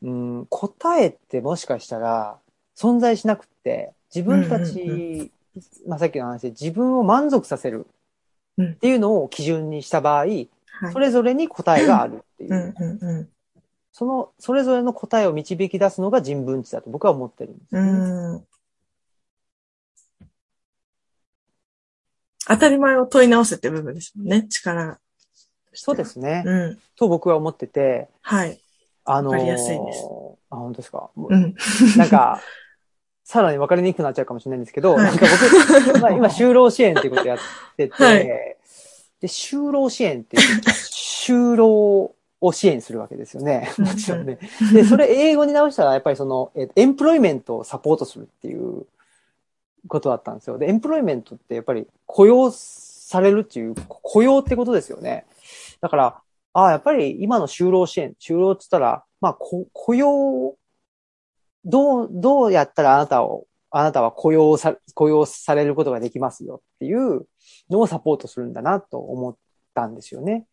[SPEAKER 1] うん、答えってもしかしたら存在しなくって、自分たち、
[SPEAKER 2] うん
[SPEAKER 1] まあさっきの話で自分を満足させるっていうのを基準にした場合、
[SPEAKER 2] はい
[SPEAKER 1] それぞれに答えがあるっていう、
[SPEAKER 2] うんうんうん
[SPEAKER 1] その、それぞれの答えを導き出すのが人文知だと僕は思ってるんですよ
[SPEAKER 2] 当たり前を問い直すって部分ですもんね、力が。
[SPEAKER 1] そうですね。
[SPEAKER 2] うん。
[SPEAKER 1] と僕は思ってて、
[SPEAKER 2] はい。
[SPEAKER 1] あのー
[SPEAKER 2] わかりやすいです
[SPEAKER 1] あ、本当ですか？
[SPEAKER 2] うん。
[SPEAKER 1] なんか、さらに分かりにくくなっちゃうかもしれないんですけど、
[SPEAKER 2] はい
[SPEAKER 1] なんか僕、まあ今、就労支援っていうことやってて、
[SPEAKER 2] はい
[SPEAKER 1] で、就労支援っていう、就労を支援するわけですよね。
[SPEAKER 2] うん
[SPEAKER 1] もちろんね。で、それ英語に直したら、やっぱりその、えっとエンプロイメントをサポートするっていうことだったんですよ。で、エンプロイメントってやっぱり雇用されるっていう、雇用ってことですよね。だから、ああ、やっぱり今の就労支援、就労って言ったら、まあ、こ雇用、どう、どうやったらあなたを、あなたは雇用さ、雇用されることができますよっていうのをサポートするんだなと思ったんですよね。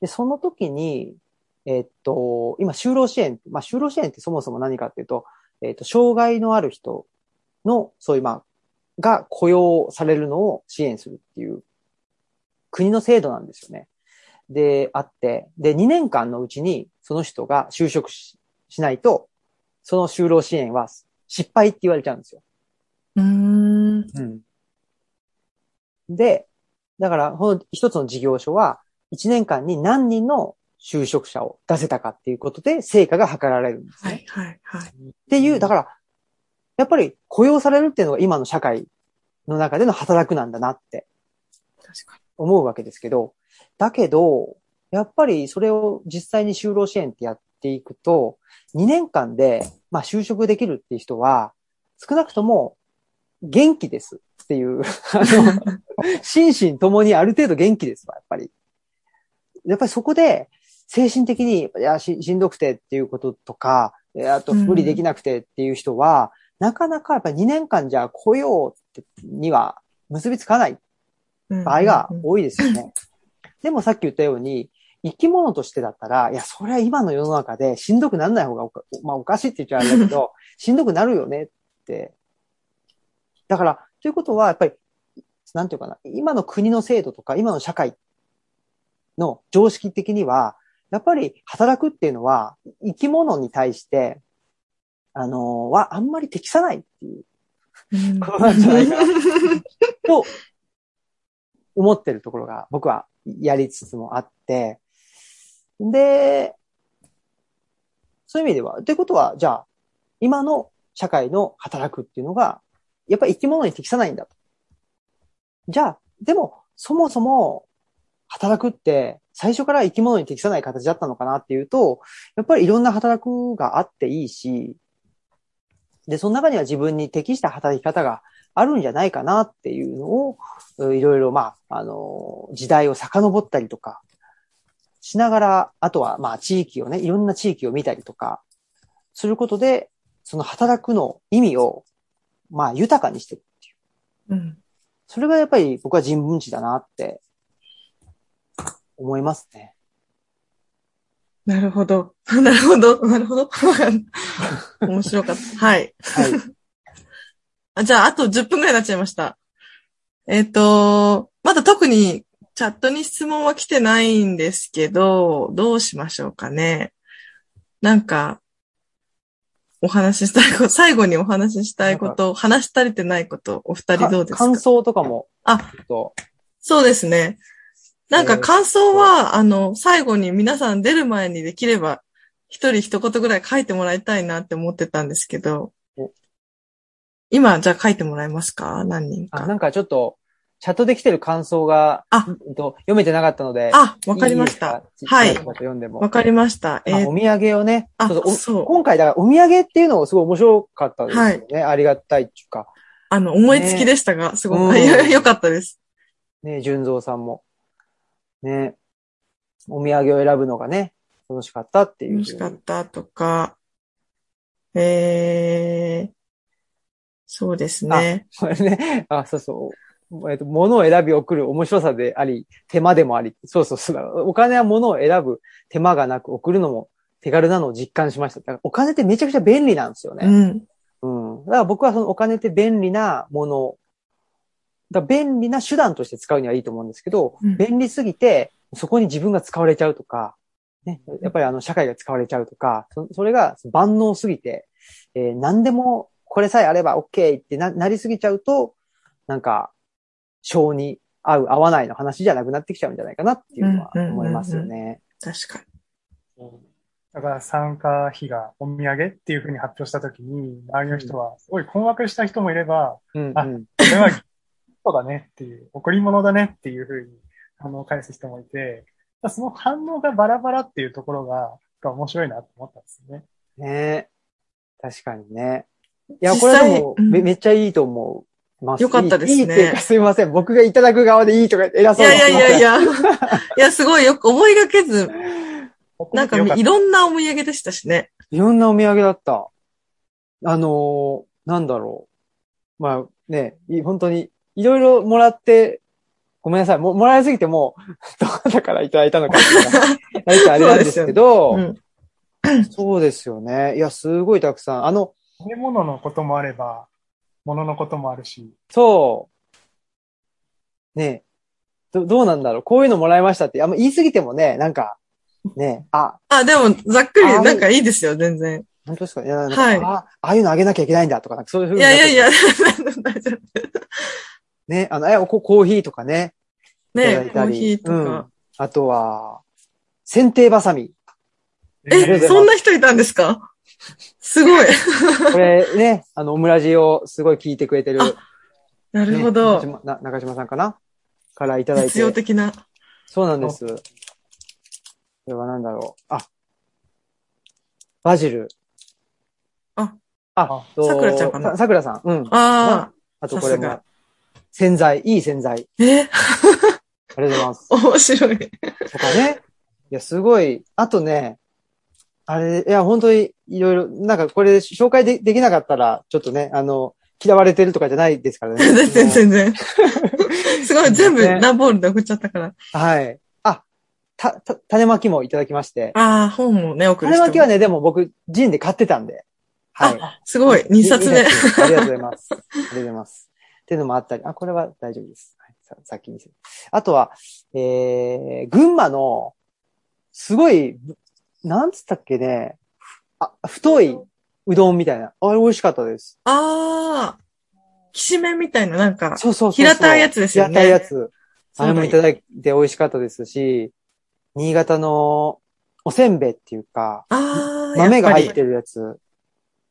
[SPEAKER 1] で、その時に、えっと、今、就労支援、まあ、就労支援ってそもそも何かっていうと、えっと、障害のある人の、そういう、まあ、が雇用されるのを支援するっていう国の制度なんですよね。で、あって、で、2年間のうちにその人が就職ししないと、その就労支援は失敗って言われちゃうんですよ。
[SPEAKER 2] うーん。
[SPEAKER 1] うん。で、だから、この一つの事業所は、1年間に何人の就職者を出せたかっていうことで、成果が図られるんですね。
[SPEAKER 2] はい、はい、はい。
[SPEAKER 1] っていう、だから、やっぱり雇用されるっていうのが今の社会の中での働くなんだなって思うわけですけど、だけど、やっぱりそれを実際に就労支援ってやっていくと、2年間で、まあ就職できるっていう人は、少なくとも元気ですっていう、あの、心身ともにある程度元気ですわ、やっぱり。やっぱりそこで、精神的に、いやし、しんどくてっていうこととか、えあと
[SPEAKER 2] うん
[SPEAKER 1] 無理できなくてっていう人は、なかなかやっぱり2年間じゃ雇用には結びつかない
[SPEAKER 2] に。
[SPEAKER 1] 場合が
[SPEAKER 2] うん
[SPEAKER 1] 多いですよね。でもさっき言ったように、生き物としてだったら、いや、それは今の世の中でしんどくならない方がおか、まあおかしいって言っちゃあれだけど、しんどくなるよねって。だから、ということは、やっぱり、なんていうかな、今の国の制度とか、今の社会の常識的には、やっぱり働くっていうのは、生き物に対して、あのはあんまり適さないっていう
[SPEAKER 2] うん
[SPEAKER 1] ことなんじゃないかなと思ってるところが僕はやりつつもあって、で、そういう意味では、ということは、じゃあ、今の社会の働くっていうのが、やっぱり生き物に適さないんだと。じゃあ、でも、そもそも、働くって、最初から生き物に適さない形だったのかなっていうと、やっぱりいろんな働くがあっていいし、で、その中には自分に適した働き方があるんじゃないかなっていうのを、いろいろ、まあ、あの、時代を遡ったりとか、しながら、あとは、まあ、地域をね、いろんな地域を見たりとか、することで、その働くの意味を、まあ、豊かにしていくっていう。
[SPEAKER 2] うん。
[SPEAKER 1] それがやっぱり僕は人文知だなって、思いますね。
[SPEAKER 2] なるほど。なるほど。なるほど。面白かった。はい。
[SPEAKER 1] はい。
[SPEAKER 2] あじゃあ、あと10分くらいになっちゃいました。えっ、と、まだ特にチャットに質問は来てないんですけど、どうしましょうかね。なんか、お話ししたいこと、最後にお話ししたいこと、話し足りてないこと、お二人どうですか？
[SPEAKER 1] 感想とかも、
[SPEAKER 2] あ、そうですね。なんか
[SPEAKER 1] えー
[SPEAKER 2] 感想は、あの、最後に皆さん出る前にできれば、一人一言ぐらい書いてもらいたいなって思ってたんですけど
[SPEAKER 1] お、
[SPEAKER 2] 今、じゃあ書いてもらえますか？何人
[SPEAKER 1] あ、
[SPEAKER 2] か。
[SPEAKER 1] なんかちょっと、チャットで来てる感想が、
[SPEAKER 2] あ
[SPEAKER 1] えっと読めてなかったので、
[SPEAKER 2] あ、わかりました。
[SPEAKER 1] い
[SPEAKER 2] はい
[SPEAKER 1] 読んでも。
[SPEAKER 2] わかりました。えー
[SPEAKER 1] まあお土産をね、
[SPEAKER 2] あそう
[SPEAKER 1] 今回だからお土産っていうのがすごい面白かったですよね。ありがたいっていうか。
[SPEAKER 2] あの、思いつきでしたが、すごく、
[SPEAKER 1] うん
[SPEAKER 2] いや よかったです。
[SPEAKER 1] ね、純蔵さんも。ね、お土産を選ぶのがね、楽しかったっていう。
[SPEAKER 2] 楽しかったとか、えー、そうですね。
[SPEAKER 1] これね、あ、そうそう。えっと、物を選び送る面白さであり、手間でもあり。そうそうそう。お金は物を選ぶ手間がなく送るのも手軽なのを実感しました。だからお金ってめちゃくちゃ便利なんですよね。
[SPEAKER 2] うん。
[SPEAKER 1] うん。だから僕はそのお金って便利なもの、だ便利な手段として使うにはいいと思うんですけど、
[SPEAKER 2] うん
[SPEAKER 1] 便利すぎて、そこに自分が使われちゃうとか、ね、やっぱりあの社会が使われちゃうとか、そそれが万能すぎて、えー何でもこれさえあれば OK ってななりすぎちゃうと、なんか、性に合う合わないの話じゃなくなってきちゃうんじゃないかなっていうのは
[SPEAKER 2] うんうんうんうん
[SPEAKER 1] 思いますよね。
[SPEAKER 2] 確かに。
[SPEAKER 3] だから参加費がお土産っていうふうに発表したときに、周りの人はすごい困惑した人もいれば、あ
[SPEAKER 1] うんうん。
[SPEAKER 3] これはギフトだねっていう、贈り物だねっていうふうに、あの、返す人もいて、その反応がバラバラっていうところが、が面白いなと思ったんですよね。
[SPEAKER 1] ねえ。確かにね。いや、
[SPEAKER 2] 実
[SPEAKER 1] これ
[SPEAKER 2] 際
[SPEAKER 1] でも
[SPEAKER 2] うん
[SPEAKER 1] め、めっちゃいいと思う。ます
[SPEAKER 2] よかったですね
[SPEAKER 1] いいいいっていうかすいません。僕がいただく側でいいとか偉
[SPEAKER 2] い
[SPEAKER 1] そう
[SPEAKER 2] やいやいやい
[SPEAKER 1] や。
[SPEAKER 2] や。いや、すごいよく思いがけず、なんかいろんなお土産でしたしね。
[SPEAKER 1] いろんなお土産だった。あのーなんだろう。まあね、い本当に、いろいろもらって、ごめんなさい。ももらいすぎてもう、どこだからいただいたのかってい あれなんですけど、
[SPEAKER 2] うん。
[SPEAKER 1] そうですよね。いや、すごいたくさん。あの、
[SPEAKER 3] 食べ物のこともあれば、物のこともあるし、
[SPEAKER 1] そう。ねど、どうなんだろう。こういうのもらいましたって、あんま言い過ぎてもね、なんか、ねあ、
[SPEAKER 2] あ、でも、ざっくり、
[SPEAKER 1] あ
[SPEAKER 2] なんかいいですよ、全然。
[SPEAKER 1] 本当ですかいや、なんか
[SPEAKER 2] はい
[SPEAKER 1] あ、ああいうのあげなきゃいけないんだとか、なんかそういうふう
[SPEAKER 2] い
[SPEAKER 1] に。
[SPEAKER 2] やいやいや、大丈夫
[SPEAKER 1] ね、あの、え、ココーヒーとかね。
[SPEAKER 2] ねコーヒーとか。
[SPEAKER 1] あとは、剪定バサミ。
[SPEAKER 2] え、そんな人いたんですか？すごい。
[SPEAKER 1] これね、あの、オムラジをすごい聞いてくれてる。
[SPEAKER 2] あなるほ
[SPEAKER 1] ね
[SPEAKER 2] ど
[SPEAKER 1] 中。島な中島さんかな？からいただい
[SPEAKER 2] 実用
[SPEAKER 1] て。
[SPEAKER 2] 的な。
[SPEAKER 1] そうなんです。これは何だろう。あ、バジル。
[SPEAKER 2] あ、
[SPEAKER 1] あ、と
[SPEAKER 2] さくらちゃんかな？
[SPEAKER 1] ささくらさん。うん。
[SPEAKER 2] あ
[SPEAKER 1] あとこれも洗剤、いい洗剤。
[SPEAKER 2] ー。え、
[SPEAKER 1] ありがとうございます。
[SPEAKER 2] 面白い。
[SPEAKER 1] とかね。いや、すごい。あとね、あれ、いや、本当にいろいろ、なんかこれ紹介でできなかったら、ちょっとね、あの、嫌われてるとかじゃないですからね。
[SPEAKER 2] 全 然全然。すごい、全部
[SPEAKER 1] ね
[SPEAKER 2] 段ボールで送っちゃったから。
[SPEAKER 1] はい。あ、た、た、種まきもいただきまして。
[SPEAKER 2] ああ、本もね、送る
[SPEAKER 1] 種まきはね、でも僕、ジンで買ってたんで。はい。
[SPEAKER 2] すごい、2冊目
[SPEAKER 1] ありがとうございます。ありがとうございます。っていうのもあったり、あ、これは大丈夫です。はい、ささっき見せる。あとは、えー、群馬の、すごい、なんつったっけね、あ、太いうどんみたいな。あれ美味しかったです。
[SPEAKER 2] ああ、きしめんみたいな、なんか、
[SPEAKER 1] そうそうそう。
[SPEAKER 2] 平たいやつですよね
[SPEAKER 1] 平たいやつ。あれもいただいて美味しかったですし、新潟のおせんべいっていうか、豆が入ってるやつ。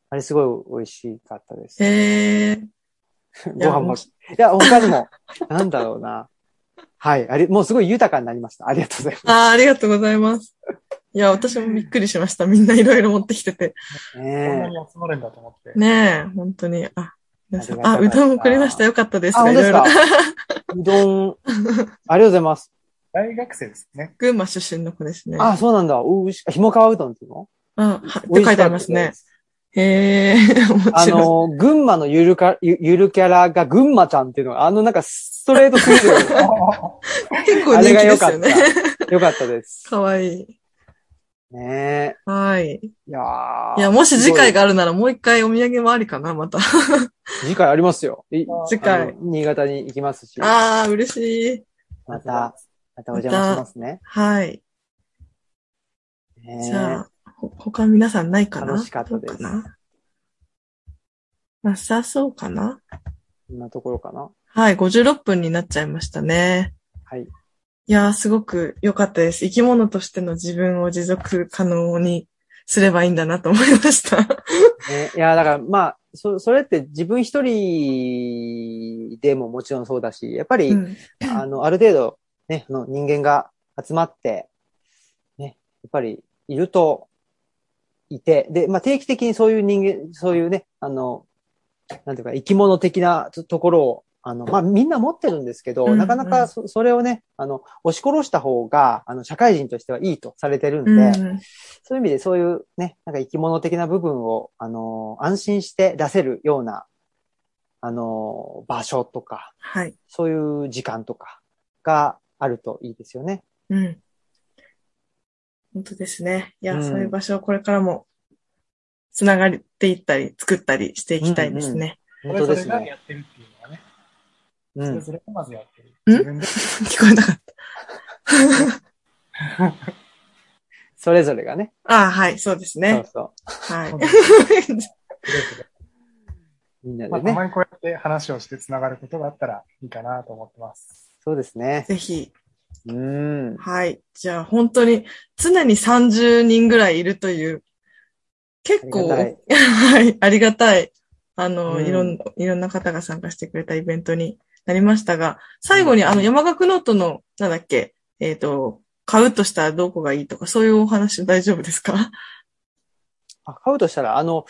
[SPEAKER 1] あれすごい美味しかったです。
[SPEAKER 2] り。へえ。
[SPEAKER 1] ご飯も。いや、他にも、なんだろうな。はい。あれ、もうすごい豊かになりました。ありがとうございま
[SPEAKER 2] ああ、ありがとうございます。いや、私もびっくりしました。みんないろいろ持ってきてて。
[SPEAKER 1] す。
[SPEAKER 3] こんな
[SPEAKER 1] ね
[SPEAKER 3] に集まるんだと思って。
[SPEAKER 2] ねえ、本当に。あ、皆さん、あ、うどん送りました。よかったです。
[SPEAKER 1] あ、本当ですか？
[SPEAKER 2] いろいろ。
[SPEAKER 1] うどん、ありがとうございます。
[SPEAKER 3] 大学生ですね。
[SPEAKER 2] 群馬出身の子ですね。
[SPEAKER 1] あ、そうなんだ。おいし、ひもかわうどんっていうの？
[SPEAKER 2] あ、はって書いてありますね。。へえ、面
[SPEAKER 1] あ
[SPEAKER 2] 白い。
[SPEAKER 1] の、群馬のゆるか、ゆゆるキャラが群馬ちゃんっていうのが、あのなんかストレートすぎる。
[SPEAKER 2] 結構人気ですよね。
[SPEAKER 1] よかったです。
[SPEAKER 2] かわいい。
[SPEAKER 1] ね
[SPEAKER 2] はい。
[SPEAKER 1] え。いやー
[SPEAKER 2] いや、もし次回
[SPEAKER 1] が。
[SPEAKER 2] があるならもう一回お土産もありかな、また。
[SPEAKER 1] 次回ありますよ。い
[SPEAKER 2] 次回
[SPEAKER 1] 新潟に行きますし。
[SPEAKER 2] ああ、嬉しい。
[SPEAKER 1] また、またお邪魔しますね。
[SPEAKER 2] はい。じゃあ、ほ他皆さんないかな？
[SPEAKER 1] 楽しかったです
[SPEAKER 2] な？なさそうかな？
[SPEAKER 1] こんなところかな？
[SPEAKER 2] はい、56分になっちゃいましたね。
[SPEAKER 1] はい。
[SPEAKER 2] いやー、すごく良かったです。生き物としての自分を持続可能にすればいいんだなと思いました。
[SPEAKER 1] ね、いや、だから、まあ、そ、それって自分一人でももちろんそうだし、やっぱり、
[SPEAKER 2] うん
[SPEAKER 1] あの、ある程度、ね、あの人間が集まって、ね、やっぱりいると、いて、で、まあ定期的にそういう人間、そういうね、あの、なんていうか、生き物的なとところを、あの、まあみんな持ってるんですけど、
[SPEAKER 2] うんうん
[SPEAKER 1] なかなかそそれをね、あの、押し殺した方が、あの、社会人としてはいいとされてるんで、
[SPEAKER 2] うん
[SPEAKER 1] そういう意味でそういうね、なんか生き物的な部分を、あの、安心して出せるような、あの、場所とか、
[SPEAKER 2] はい。
[SPEAKER 1] そういう時間とかがあるといいですよね。
[SPEAKER 2] うん。本当ですね。いや、
[SPEAKER 1] うん
[SPEAKER 2] そういう場所をこれからも、つながっていったり、作ったりしていきたいですね。
[SPEAKER 1] 本当です
[SPEAKER 3] それぞれが
[SPEAKER 1] ね。
[SPEAKER 3] やってるっていう
[SPEAKER 1] ん。
[SPEAKER 3] それぞれがまずやってる。
[SPEAKER 2] うん？
[SPEAKER 3] 自分で。
[SPEAKER 2] 聞こえなかった。
[SPEAKER 1] それぞれがね。
[SPEAKER 2] ああ、はい、そうです
[SPEAKER 1] そう
[SPEAKER 2] ね。
[SPEAKER 1] そ
[SPEAKER 2] はい。
[SPEAKER 1] みんな
[SPEAKER 3] まあ、
[SPEAKER 1] でね。
[SPEAKER 3] たまにこうやって話をして繋がることがあったらいいかなと思ってます。
[SPEAKER 1] そうですね。
[SPEAKER 2] ぜひ。
[SPEAKER 1] うん。
[SPEAKER 2] はい。じゃあ本当に常に30人ぐらいいるという、結構、はい、ありがたい。あの、
[SPEAKER 1] うん
[SPEAKER 2] いろん、いろんな方が参加してくれたイベントになりましたが、最後にあの山岳ノートの、なんだっけ、えっ、と、買うとしたらどこがいいとか、そういうお話大丈夫ですか？
[SPEAKER 1] あ買うとしたら、あの、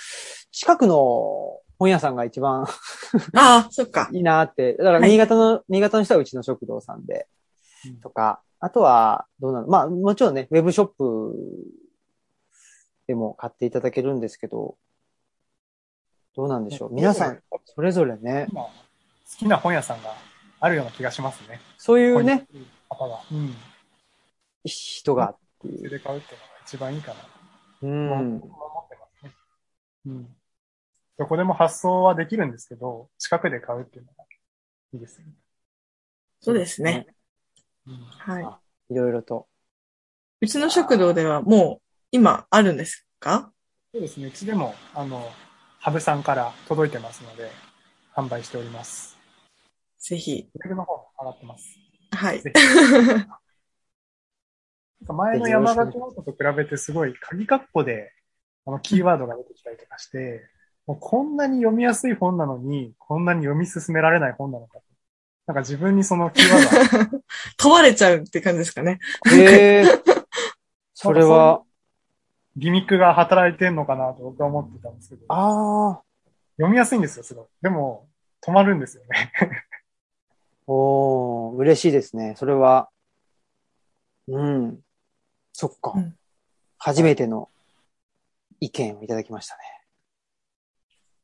[SPEAKER 1] 近くの本屋さんが一番
[SPEAKER 2] ああ、そっか。
[SPEAKER 1] いいなって。だから、
[SPEAKER 2] はい
[SPEAKER 1] 新潟の、新潟の人はうちの食堂さんで
[SPEAKER 3] うん、
[SPEAKER 1] とか、あとは、どうなのまあ、もちろんね、ウェブショップでも買っていただけるんですけど、どうなんでしょう。皆さん、それぞれね、
[SPEAKER 3] 今、好きな本屋さんがあるような気がしますね。
[SPEAKER 1] そういうね、
[SPEAKER 3] 方が。うん。
[SPEAKER 1] 人がっていう。
[SPEAKER 3] それで買うっていうのが一番いいかな。
[SPEAKER 1] う
[SPEAKER 3] 僕
[SPEAKER 1] ん。
[SPEAKER 3] も思ってますね。うん。どこでも発送はできるんですけど、近くで買うっていうのがいいですよね。
[SPEAKER 2] そうですね。
[SPEAKER 3] うん。
[SPEAKER 2] はい。
[SPEAKER 1] いろいろと。
[SPEAKER 2] うちの食堂ではもう今あるんですか？
[SPEAKER 3] そうですね。うちでも、あの、ハブさんから届いてますので、販売しております。
[SPEAKER 2] ぜひ。
[SPEAKER 3] ブの方も上がってます。
[SPEAKER 2] はい。
[SPEAKER 3] 前の山形ノートと比べてすごい鍵括弧であのキーワードが出てきたりとかして、もうこんなに読みやすい本なのに、こんなに読み進められない本なのかと。なんか自分にそのキーワードが
[SPEAKER 2] 問われちゃうって感じですかね。
[SPEAKER 1] へえ。それは、
[SPEAKER 3] ギミックが働いてんのかなと僕は思ってたんですけど、
[SPEAKER 1] ああ、
[SPEAKER 3] 読みやすいんですよ、すごい。でも、止まるんですよね。
[SPEAKER 1] おー、嬉しいですね。それは、うん。そっか。
[SPEAKER 2] うん
[SPEAKER 1] 初めての意見をいただきましたね。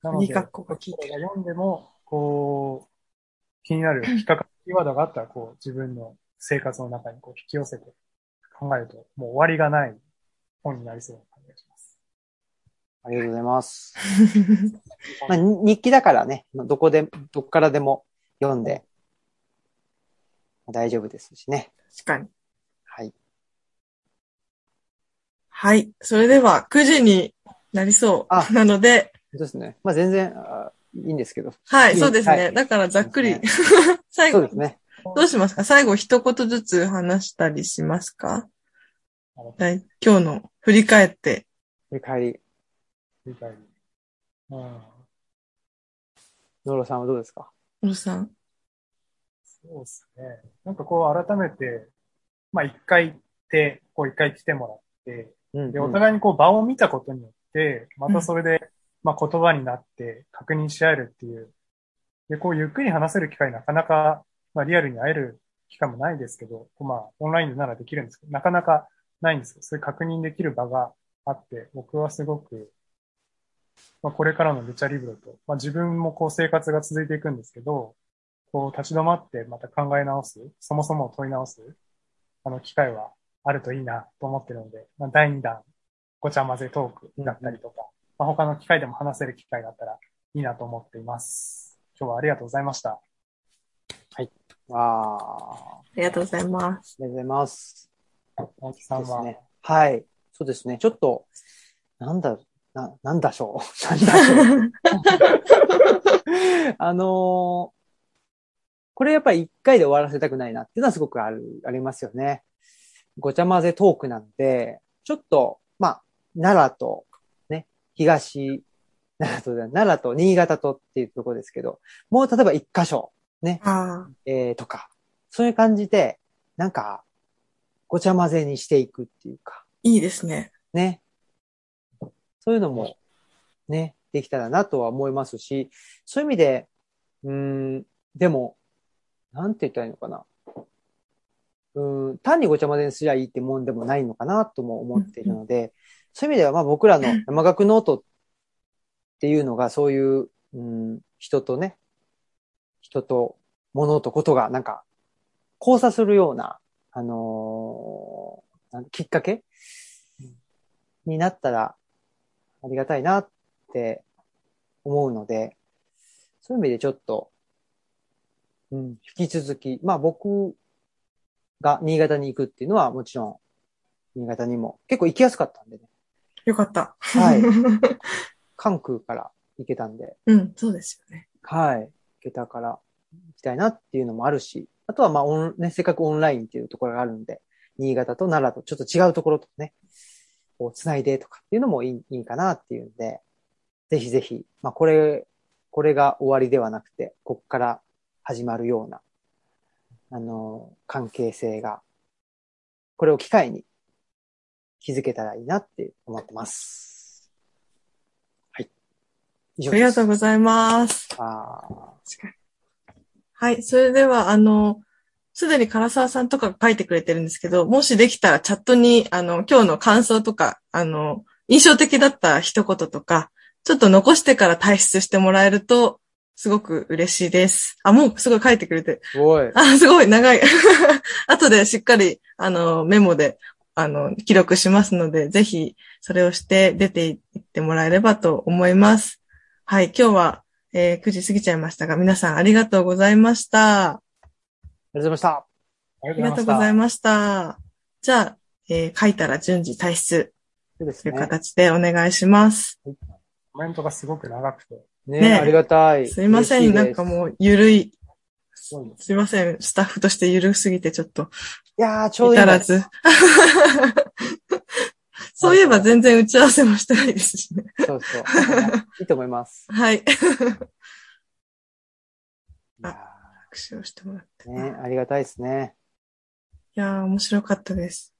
[SPEAKER 3] なので、
[SPEAKER 2] 鍵括弧が効いてる
[SPEAKER 3] 読んでも、こう、気になる引っかかるキーワードがあったら、こう、自分の生活の中にこう引き寄せて考えると、もう終わりがない本になりそうな感じがします。
[SPEAKER 1] ありがとうございます。まあ、に日記だからね、どこで、どっからでも読んで、大丈夫ですしね。
[SPEAKER 2] 確かに。
[SPEAKER 1] はい。
[SPEAKER 2] はい。それでは9時になりそ
[SPEAKER 1] あ
[SPEAKER 2] う。なので、
[SPEAKER 1] そうですね。まあ全然、あいいんですけど。
[SPEAKER 2] はい、
[SPEAKER 1] うん
[SPEAKER 2] そうですね。
[SPEAKER 1] はい
[SPEAKER 2] だからざっくり
[SPEAKER 1] そう。
[SPEAKER 2] 最後
[SPEAKER 1] そうで、すね。
[SPEAKER 2] どうしますか？最後一言ずつ話したりしますか？今日の振り返って。
[SPEAKER 1] 振り返り、
[SPEAKER 3] 理解うん。
[SPEAKER 1] ノロさんはどうですか？
[SPEAKER 2] 小野さん。
[SPEAKER 3] そうですね。なんかこう改めて、まあ一回行って、こう一回来てもらって、
[SPEAKER 1] うん、
[SPEAKER 3] で、
[SPEAKER 1] うん
[SPEAKER 3] お互いにこう場を見たことによって、またそれで、まあ言葉になって確認し合えるっていう。で、こうゆっくり話せる機会なかなか、まあリアルに会える機会もないですけど、まあオンラインでならできるんですけど、なかなかないんですけど、そういう確認できる場があって、僕はすごく、まあこれからのルチャリブロと、まあ自分もこう生活が続いていくんですけど、こう立ち止まってまた考え直す、そもそも問い直す、あの機会はあるといいなと思ってるので、まあ、第2弾、ごちゃ混ぜトークだったりとか、まあ、他の機会でも話せる機会があったらいいなと思っています。今日はありがとうございました。
[SPEAKER 1] ああ、
[SPEAKER 2] ありがとうございます。
[SPEAKER 1] ありがとうございます。
[SPEAKER 3] 大木さんは、
[SPEAKER 1] ですね。はい。そうですね。ちょっと、なんだ、な、なんだしょう？なんだしょう？あのーこれやっぱり一回で終わらせたくないなっていうのはすごくある、ありますよね。ごちゃ混ぜトークなんで、ちょっと、まあ、奈良と、ね、東、奈良と、奈良と新潟とっていうところですけど、もう例えば一箇所、ね、えーとか、そういう感じで、なんか、ごちゃ混ぜにしていくっていうか、
[SPEAKER 2] いいですね。
[SPEAKER 1] ね。そういうのも、ね、できたらなとは思いますし、そういう意味で、うーん、でも、なんて言ったらいいのかな。うーん、単にごちゃ混ぜにすりゃいいってもんでもないのかなとも思っているので、そういう意味では、まあ僕らの 山岳ノートっていうのが、そういう、うん、人とね、人と物とことがなんか交差するような、あのーきっかけになったらありがたいなって思うので、そういう意味でちょっと、うん、引き続き、まあ僕が新潟に行くっていうのはもちろん、新潟にも結構行きやすかったんでね。
[SPEAKER 2] よかった。
[SPEAKER 1] はい。関空から行けたんで、
[SPEAKER 2] うん、そうですよね。
[SPEAKER 1] はい。行けたから行きたいなっていうのもあるし、あとはまあオン、ね、せっかくオンラインっていうところがあるんで、新潟と奈良とちょっと違うところとね、こう繋いでとかっていうのもいいいいかなっていうんで、ぜひぜひ、まあこれ、これが終わりではなくて、こっから始まるような、あの、関係性が、これを機会に気づけたらいいなって思ってます。はい。以
[SPEAKER 2] ありがとう
[SPEAKER 1] う
[SPEAKER 2] ございます。
[SPEAKER 1] あ
[SPEAKER 2] はい。それでは、あの、すでに唐沢さんとかが書いてくれてるんですけど、もしできたらチャットに、あの、今日の感想とか、あの、印象的だった一言とか、ちょっと残してから退出してもらえると、すごく嬉しいです。あ、もうすごい書いてくれて。
[SPEAKER 1] すごい。
[SPEAKER 2] あ、すごい長い。後でしっかり、あの、メモで、あの、記録しますので、ぜひ、それをして出ていってもらえればと思います。はい。今日は、えー9時過ぎちゃいましたが、皆さんありがとうございました。
[SPEAKER 1] ありがとうございました。
[SPEAKER 3] あり
[SPEAKER 2] がとうございました。じゃあ、えー書いたら順次退出という。形でお願いします。
[SPEAKER 3] コメントがすごく長くて、
[SPEAKER 1] ね
[SPEAKER 2] ね
[SPEAKER 1] ありがたい。
[SPEAKER 2] すいません。なんかもう、ゆるい。
[SPEAKER 3] すごい
[SPEAKER 2] ません。スタッフとしてゆるすぎてちょっと、
[SPEAKER 1] いやー、ちょうどいい
[SPEAKER 2] らず。そういえば全然打ち合わせもしてないですしね。
[SPEAKER 1] そうそう。いいと思います。
[SPEAKER 2] はい。
[SPEAKER 1] いや
[SPEAKER 2] 拍手をしてもらって。
[SPEAKER 1] ーね、ありがたいですね。
[SPEAKER 2] いやー、面白かったです。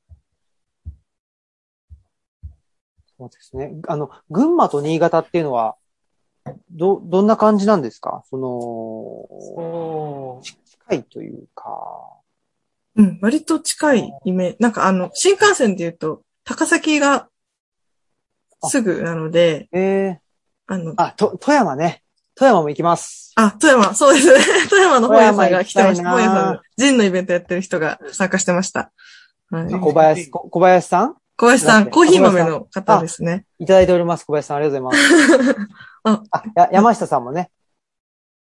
[SPEAKER 1] そうですね。あの、群馬と新潟っていうのは、ど、どんな感じなんですか？その、近いというか。
[SPEAKER 2] うん、割と近いイメージ。なんかあの、新幹線で言うと、高崎がすぐなので、
[SPEAKER 1] ええ
[SPEAKER 2] あの、
[SPEAKER 1] あ、と、富山ね。富山も行きます。
[SPEAKER 2] あ、富山、そうですね。富山の本屋さんが来てました。本屋さん、ジンのイベントやってる人が参加してました。はい。
[SPEAKER 3] あ
[SPEAKER 1] 小林、こ小林さん？
[SPEAKER 2] 小林さん、コーヒー豆の方ですね。
[SPEAKER 1] いただいております。小林さん、ありがとうございます。
[SPEAKER 2] あ
[SPEAKER 1] あ、や、山下さんもね。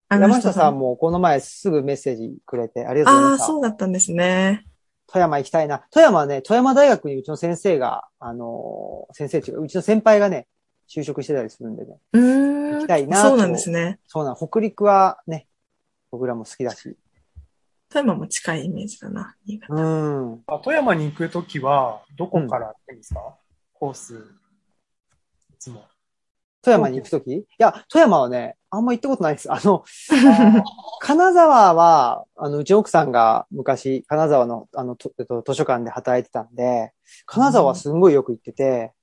[SPEAKER 2] あ
[SPEAKER 1] 山下さんもこの前すぐメッセージくれてありがとうござい
[SPEAKER 2] ああ、
[SPEAKER 1] ました。
[SPEAKER 2] そうだったんですね。
[SPEAKER 1] 富山行きたいな。富山はね、富山大学にうちの先生が、あのー先生っていうか、うちの先輩がね、就職してたりするんでね。
[SPEAKER 2] うーん。
[SPEAKER 1] 行きたいなと
[SPEAKER 2] そうなんですね。
[SPEAKER 1] そうなん、北陸はね、僕らも好きだし。
[SPEAKER 2] 富山も近いイメージだな。新潟
[SPEAKER 1] うん。
[SPEAKER 3] あ富山に行くときは、どこから行くんですか、コース。いつも。
[SPEAKER 1] 富山に行くとき？いや、富山はね、あんま行ったことないです。あの、金沢は、あの、うちの奥さんが昔、金沢の、あの、とえっと図書館で働いてたんで、金沢はすんごいよく行ってて、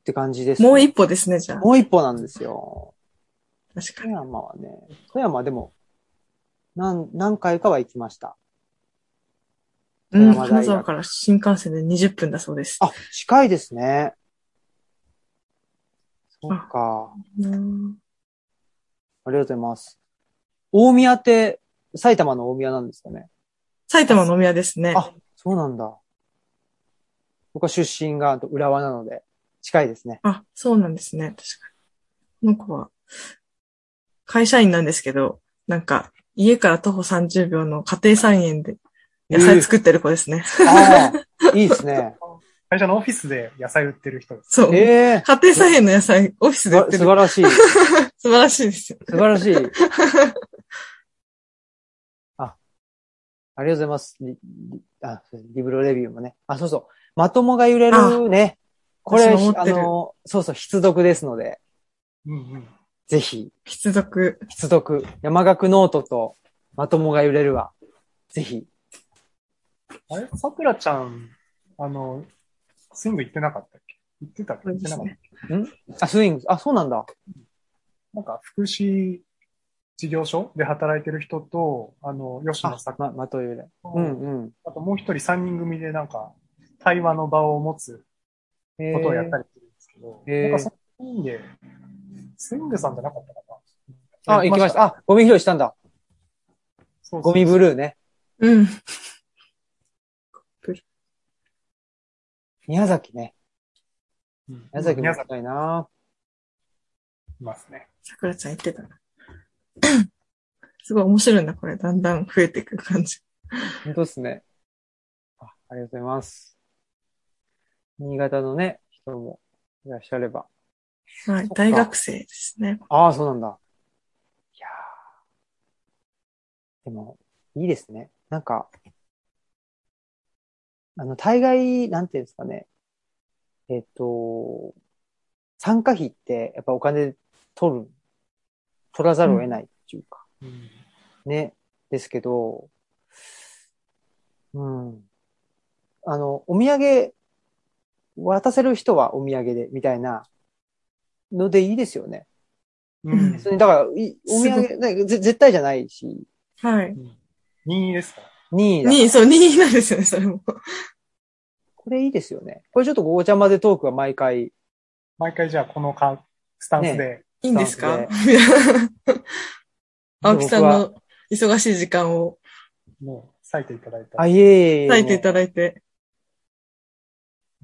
[SPEAKER 1] って感じです、
[SPEAKER 2] もう一歩ですね、じゃあ。
[SPEAKER 1] もう一歩なんですよ。富
[SPEAKER 2] 確かに。
[SPEAKER 1] 山はね、富山はでも、何、何回かは行きました。
[SPEAKER 2] うん、金沢から新幹線で20分だそうです。
[SPEAKER 1] あ、近いですね。そっか。
[SPEAKER 2] うん
[SPEAKER 1] ありがとうございます。大宮って、埼玉の大宮なんですかね？
[SPEAKER 2] 埼玉の宮ですね。
[SPEAKER 1] あ、そうなんだ。僕は出身が浦和なので、近いですね。
[SPEAKER 2] あ、そうなんですね。確かに。この子は、会社員なんですけど、なんか、家から徒歩30秒の家庭菜園で野菜作ってる子ですね。
[SPEAKER 1] ああ、いいですね。
[SPEAKER 3] 会社のオフィスで野菜売ってる人です。
[SPEAKER 2] そう。
[SPEAKER 1] ええ
[SPEAKER 2] 家庭菜園の野菜、オフィスで売ってる。
[SPEAKER 1] 素晴らしい。
[SPEAKER 2] 素晴らしいですよ。
[SPEAKER 1] 素晴らしい。あ、ありがとうございます。リリあリブロレビューもね。あ、そうそう。まともが揺れるね。これ、あの、そうそう、必読ですので、
[SPEAKER 3] うんうん。
[SPEAKER 1] ぜひ、
[SPEAKER 2] 必読。
[SPEAKER 1] 必読。山岳ノートとまともが揺れるは、ぜひ。
[SPEAKER 3] あれ？さくらちゃん、あの、スイング行ってなかったっけ？行ってたっけ？行ってなかったっけ？
[SPEAKER 1] あ、スイング、あ、そうなんだ。
[SPEAKER 3] なんか、福祉事業所で働いてる人と、あの、吉野
[SPEAKER 1] あ
[SPEAKER 3] さ、く
[SPEAKER 1] ま、まと揺れ。
[SPEAKER 3] と、
[SPEAKER 1] うんうん。
[SPEAKER 3] あともう一人三人組でなんか、対話の場を持つ
[SPEAKER 1] え
[SPEAKER 3] ことをやったりするんですけど、
[SPEAKER 1] へー
[SPEAKER 3] なんかその意味で、スイングさんじゃなかったかな。
[SPEAKER 1] あ、行きました。あ、ゴミ拾いしたんだ。
[SPEAKER 3] そうそう
[SPEAKER 1] ゴミブルーね。
[SPEAKER 2] うん。
[SPEAKER 1] 宮崎ね。
[SPEAKER 3] うん
[SPEAKER 1] 宮崎も
[SPEAKER 3] 宮崎
[SPEAKER 1] 行きたいな。
[SPEAKER 3] いますね。
[SPEAKER 2] 桜ちゃん言ってたな。すごい面白いな、これ。だんだん増えていく感じ。
[SPEAKER 1] 本当ですね。あ、ありがとうございます。新潟のね、人もいらっしゃれば。
[SPEAKER 2] はい大学生ですね。
[SPEAKER 1] ああ、そうなんだ。いやーでも、いいですね。なんか、あの、大概、なんていうんですかね。えっ、と、参加費って、やっぱお金取る、取らざるを得ないっていうか、
[SPEAKER 3] うん
[SPEAKER 1] ね。ですけど、うん。あの、お土産、渡せる人はお土産で、みたいなのでいいですよね。
[SPEAKER 3] うん
[SPEAKER 1] だから、いお土産、絶対じゃないし、
[SPEAKER 2] はい。
[SPEAKER 3] 任意ですか？
[SPEAKER 1] 2位だ
[SPEAKER 2] 2位、そう、2位なんですよね、それも。
[SPEAKER 1] これいいですよね。これちょっとごちゃまでトークが毎回、
[SPEAKER 3] 毎回じゃあこのかスタンスで。
[SPEAKER 2] いいんですか？
[SPEAKER 1] ス
[SPEAKER 2] 青木さんの忙しい時間を
[SPEAKER 3] もう、割いていただいた。
[SPEAKER 1] あ、いえいえ。
[SPEAKER 2] 割いていただいて。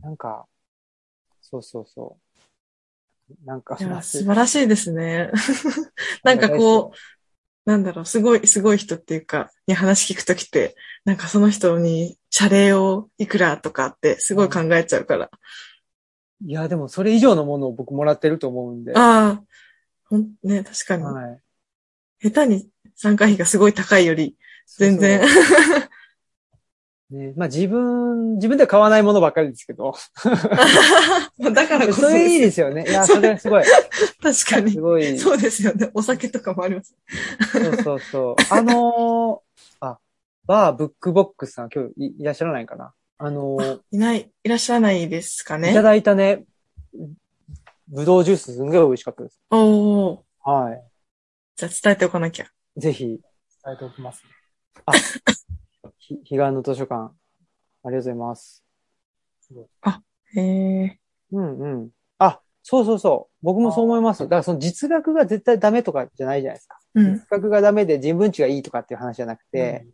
[SPEAKER 1] なんか、そうそうそう。なんか、
[SPEAKER 2] 素晴らしいですね。なんかこう、なんだろう、すごい、すごい人っていうか、に話聞くときって、なんかその人に謝礼をいくらとかってすごい考えちゃうから。
[SPEAKER 1] いや、でもそれ以上のものを僕もらってると思うんで。
[SPEAKER 2] ああ、ほん、ね、確かに。
[SPEAKER 1] はい。
[SPEAKER 2] 下手に参加費がすごい高いより、全然。
[SPEAKER 1] ね、まあ自分、自分では買わないものばっかりですけど。
[SPEAKER 2] だからこそ
[SPEAKER 1] それいい
[SPEAKER 2] で
[SPEAKER 1] ですよね。いや、それはすごい。
[SPEAKER 2] す。確かに
[SPEAKER 1] す。ごい。
[SPEAKER 2] そうですよね。お酒とかもあります。
[SPEAKER 1] そうそうそう。あのーあ、バーブックボックスさん今日いいらっしゃらないかなあのー
[SPEAKER 2] いない、いらっしゃらないですかね。
[SPEAKER 1] いただいたね、ぶどうジュースすんごい美味しかったです。
[SPEAKER 2] おー。
[SPEAKER 1] は
[SPEAKER 2] じゃあ伝えておかなきゃ。
[SPEAKER 1] い。ぜひ、
[SPEAKER 3] 伝えておきますね。
[SPEAKER 1] ひ彼岸の図書館、ありがとうございます。
[SPEAKER 2] へえ。
[SPEAKER 1] うんうん。あ、そうそうそう。僕もそう思います。だからその実学が絶対ダメとかじゃないじゃないですか。
[SPEAKER 2] うん。
[SPEAKER 1] 実学がダメで人文知がいいとかっていう話じゃなくて、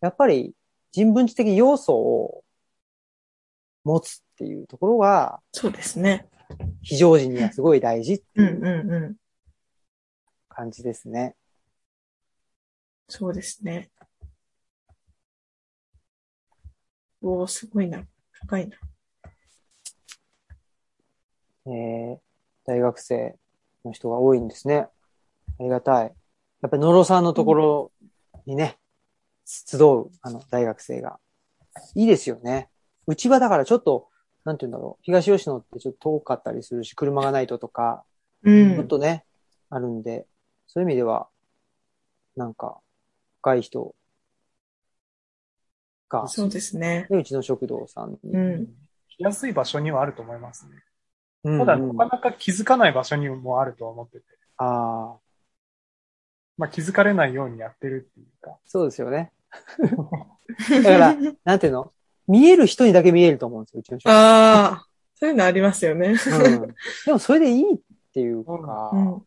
[SPEAKER 1] やっぱり人文知的要素を持つっていうところが
[SPEAKER 2] そうですね。
[SPEAKER 1] 非常時にはすごい大事って
[SPEAKER 2] うん
[SPEAKER 1] いう
[SPEAKER 2] うんうん。
[SPEAKER 1] 感じですね。
[SPEAKER 2] そうですね。おー、すごいな。深いな。
[SPEAKER 1] えー、大学生の人が多いんですね。ありがたい。やっぱり野呂さんのところにね、集う、あの、大学生が。いいですよね。うちはだからちょっと、なんて言うんだろう。東吉野ってちょっと遠かったりするし、車がないととか、
[SPEAKER 2] う
[SPEAKER 1] ちょっ
[SPEAKER 2] ん。
[SPEAKER 1] とね、あるんで、そういう意味では、なんか、若い人が、
[SPEAKER 2] そうですね。
[SPEAKER 1] でうちの食堂さんに。
[SPEAKER 2] うん。
[SPEAKER 3] 来やすい場所にはあると思いますね。
[SPEAKER 1] うん
[SPEAKER 3] ただ、
[SPEAKER 1] うん
[SPEAKER 3] なかなか気づかない場所にもあると思ってて。
[SPEAKER 1] ああ、
[SPEAKER 3] まあ気づかれないようにやってるっていうか。
[SPEAKER 1] そうですよね。だから、なんていうの？見える人にだけ見えると思うんですよ、うちの食堂。
[SPEAKER 2] ああ、そういうのありますよね。
[SPEAKER 1] うん。でもそれでいいっていうか、
[SPEAKER 2] うん。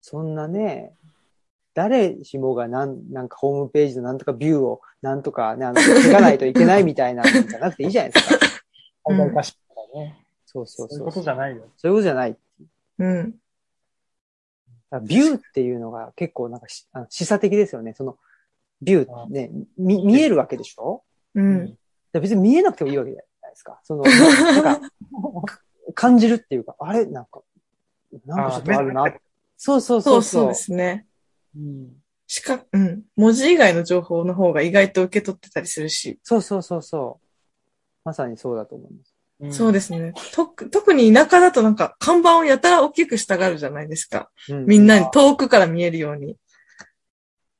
[SPEAKER 1] そんなね、誰しもがなん、なんかホームページのなんとかビューをなんとかね、あの、聞かないといけないみたいなのじゃなくていいじゃないですか。
[SPEAKER 2] う
[SPEAKER 3] からね。
[SPEAKER 1] そうそうそうう。
[SPEAKER 3] そういうことじゃないよ。
[SPEAKER 1] そういうことじゃない。
[SPEAKER 2] うん。
[SPEAKER 1] ビューっていうのが結構なんかしあの示唆的ですよね。その、ビューね、み見えるわけでしょ？
[SPEAKER 2] うん。
[SPEAKER 1] 別に見えなくてもいいわけじゃないですか。その、なんか、感じるっていうか、あれ？なんか、なんかちょっとあるな。そうそう
[SPEAKER 2] そそ
[SPEAKER 1] そううそうう。
[SPEAKER 2] ですね。
[SPEAKER 3] うん。
[SPEAKER 2] しか、うん。文字以外の情報の方が意外と受け取ってたりするし。
[SPEAKER 1] そうそうそうそう。まさにそうだと思います。
[SPEAKER 3] うん
[SPEAKER 2] そうですね。と、特に田舎だとなんか看板をやたら大きくしたがるじゃないですか。
[SPEAKER 1] う
[SPEAKER 2] みんなに遠くから見えるように。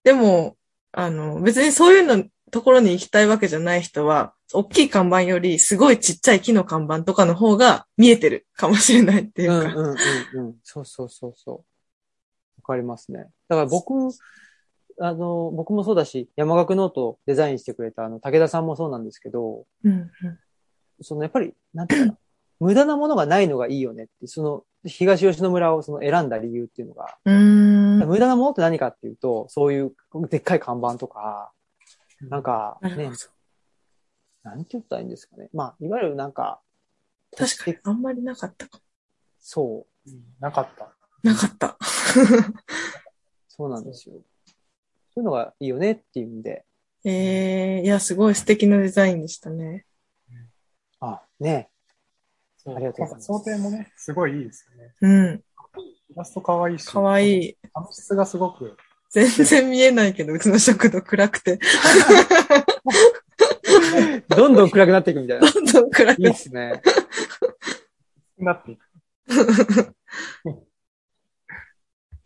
[SPEAKER 2] でも、あの、別にそういうの、ところに行きたいわけじゃない人は、大きい看板よりすごいちっちゃい木の看板とかの方が見えてるかもしれないっていううんか。
[SPEAKER 1] うんうんうん。そうそうそうそう。わかりますね。だから僕、あの、僕もそうだし、山岳ノートをデザインしてくれたあの、武田さんもそうなんですけど、
[SPEAKER 2] うんうん
[SPEAKER 1] そのやっぱり、なんていうかな、無駄なものがないのがいいよねって、その、東吉野村をその選んだ理由っていうのが。無駄なものって何かっていうと、そういうでっかい看板とか、なんかね
[SPEAKER 2] な
[SPEAKER 1] んて言ったらいいんですかね。まあ、いわゆるなんか、
[SPEAKER 2] 確かに、あんまりなかったか
[SPEAKER 1] そう、
[SPEAKER 3] うんなかった。
[SPEAKER 2] も。なかった。
[SPEAKER 1] そうなんですよ。そういうのがいいよねっていうんで、
[SPEAKER 2] ええいや、すごい素敵なデザインでしたね。
[SPEAKER 1] あ、ね、ありがとうございます
[SPEAKER 3] 想定もね、すごいいいですよね。
[SPEAKER 2] うん。
[SPEAKER 3] イラスト可愛いし。
[SPEAKER 2] かわいい。
[SPEAKER 3] い。質がすごく
[SPEAKER 2] 全然見えないけど、うちの食堂暗くて、
[SPEAKER 1] どんどん暗くなっていくみたいな。い
[SPEAKER 2] どんどん暗く
[SPEAKER 1] いですね。
[SPEAKER 3] なっていく。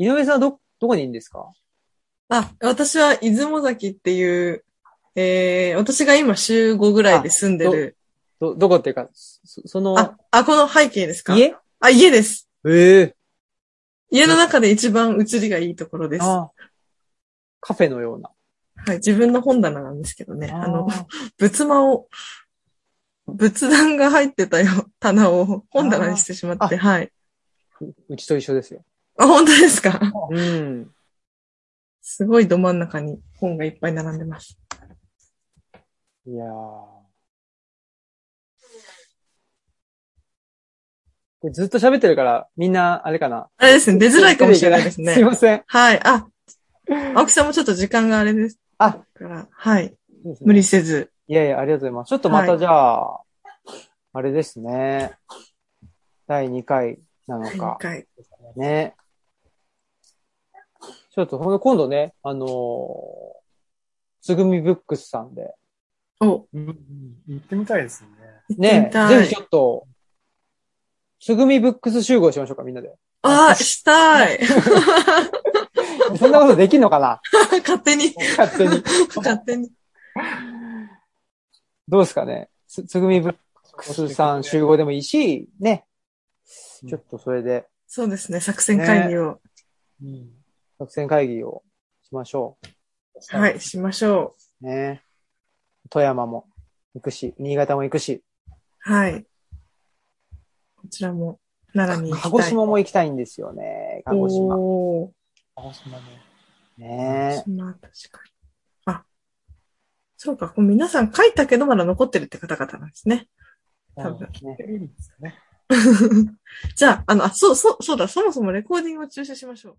[SPEAKER 1] 井上さんはど、どこにいるんですか？
[SPEAKER 2] あ、私は出雲崎っていう、えー、私が今週5ぐらいで住んでる。
[SPEAKER 1] ど、どこっていうか、そその、
[SPEAKER 2] あ、あ、この背景ですか？
[SPEAKER 1] 家？
[SPEAKER 2] あ、家です。
[SPEAKER 1] ええ
[SPEAKER 2] 家の中で一番映りがいいところです。は
[SPEAKER 1] あカフェのような。
[SPEAKER 2] い、自分の本棚なんですけどね。あの、
[SPEAKER 1] ー
[SPEAKER 2] 仏間を、仏壇が入ってたよ、棚を本棚にしてしまって、はい。
[SPEAKER 1] ううちと一緒ですよ。
[SPEAKER 2] あ、本当ですか？
[SPEAKER 1] うん。
[SPEAKER 2] すごいど真ん中に本がいっぱい並んでます。
[SPEAKER 1] いやーこれずっと喋ってるから、みんな、あれかな？
[SPEAKER 2] あれですね、出づらいかもしれないですね
[SPEAKER 1] すい。ません。
[SPEAKER 2] はい。あ、青木さんもちょっと時間があれです
[SPEAKER 1] あ、
[SPEAKER 2] から、はい。
[SPEAKER 1] ね
[SPEAKER 2] 無理せず。
[SPEAKER 1] いやいや、ありがとうございます。ちょっとまた
[SPEAKER 2] はい
[SPEAKER 1] じゃあ、あれですね。第2回なの
[SPEAKER 2] 一
[SPEAKER 1] か。
[SPEAKER 2] 回。
[SPEAKER 1] ね。ちょっと、ほんと今度ね、あのーつぐみブックスさんで、
[SPEAKER 2] お、
[SPEAKER 3] う行ってみたいですね。
[SPEAKER 1] ね。ぜひちょっと、つぐみブックス集合しましょうか、みんなで。
[SPEAKER 2] あ、したい。
[SPEAKER 1] そんなことできんのかな？
[SPEAKER 2] 勝手に、
[SPEAKER 1] 勝手に。
[SPEAKER 2] 勝手に。
[SPEAKER 1] どうですかね？つ、つぐみブックスさん集合でもいいし、ね。ちょっとそれで、
[SPEAKER 2] そうですね、作戦会議を、
[SPEAKER 3] うん
[SPEAKER 1] 作戦会議をしましょ
[SPEAKER 2] はい、しましょ
[SPEAKER 1] う。ね。富山も行くし、新潟も行くし、
[SPEAKER 2] う。はい。こちらも、奈良に行きたい。
[SPEAKER 1] 鹿児島も行きたいんですよね。鹿児島。
[SPEAKER 2] おー
[SPEAKER 3] 鹿児島ね。
[SPEAKER 1] ね
[SPEAKER 2] 鹿児島、確かに。あ、そうか、これ皆さん書いたけどまだ残ってるって方々なんですね。多分。
[SPEAKER 1] ね
[SPEAKER 3] いいんですかね。
[SPEAKER 2] じゃあ、あの、あ、そう、そう、そうだ、そもそもレコーディングを中止しましょう。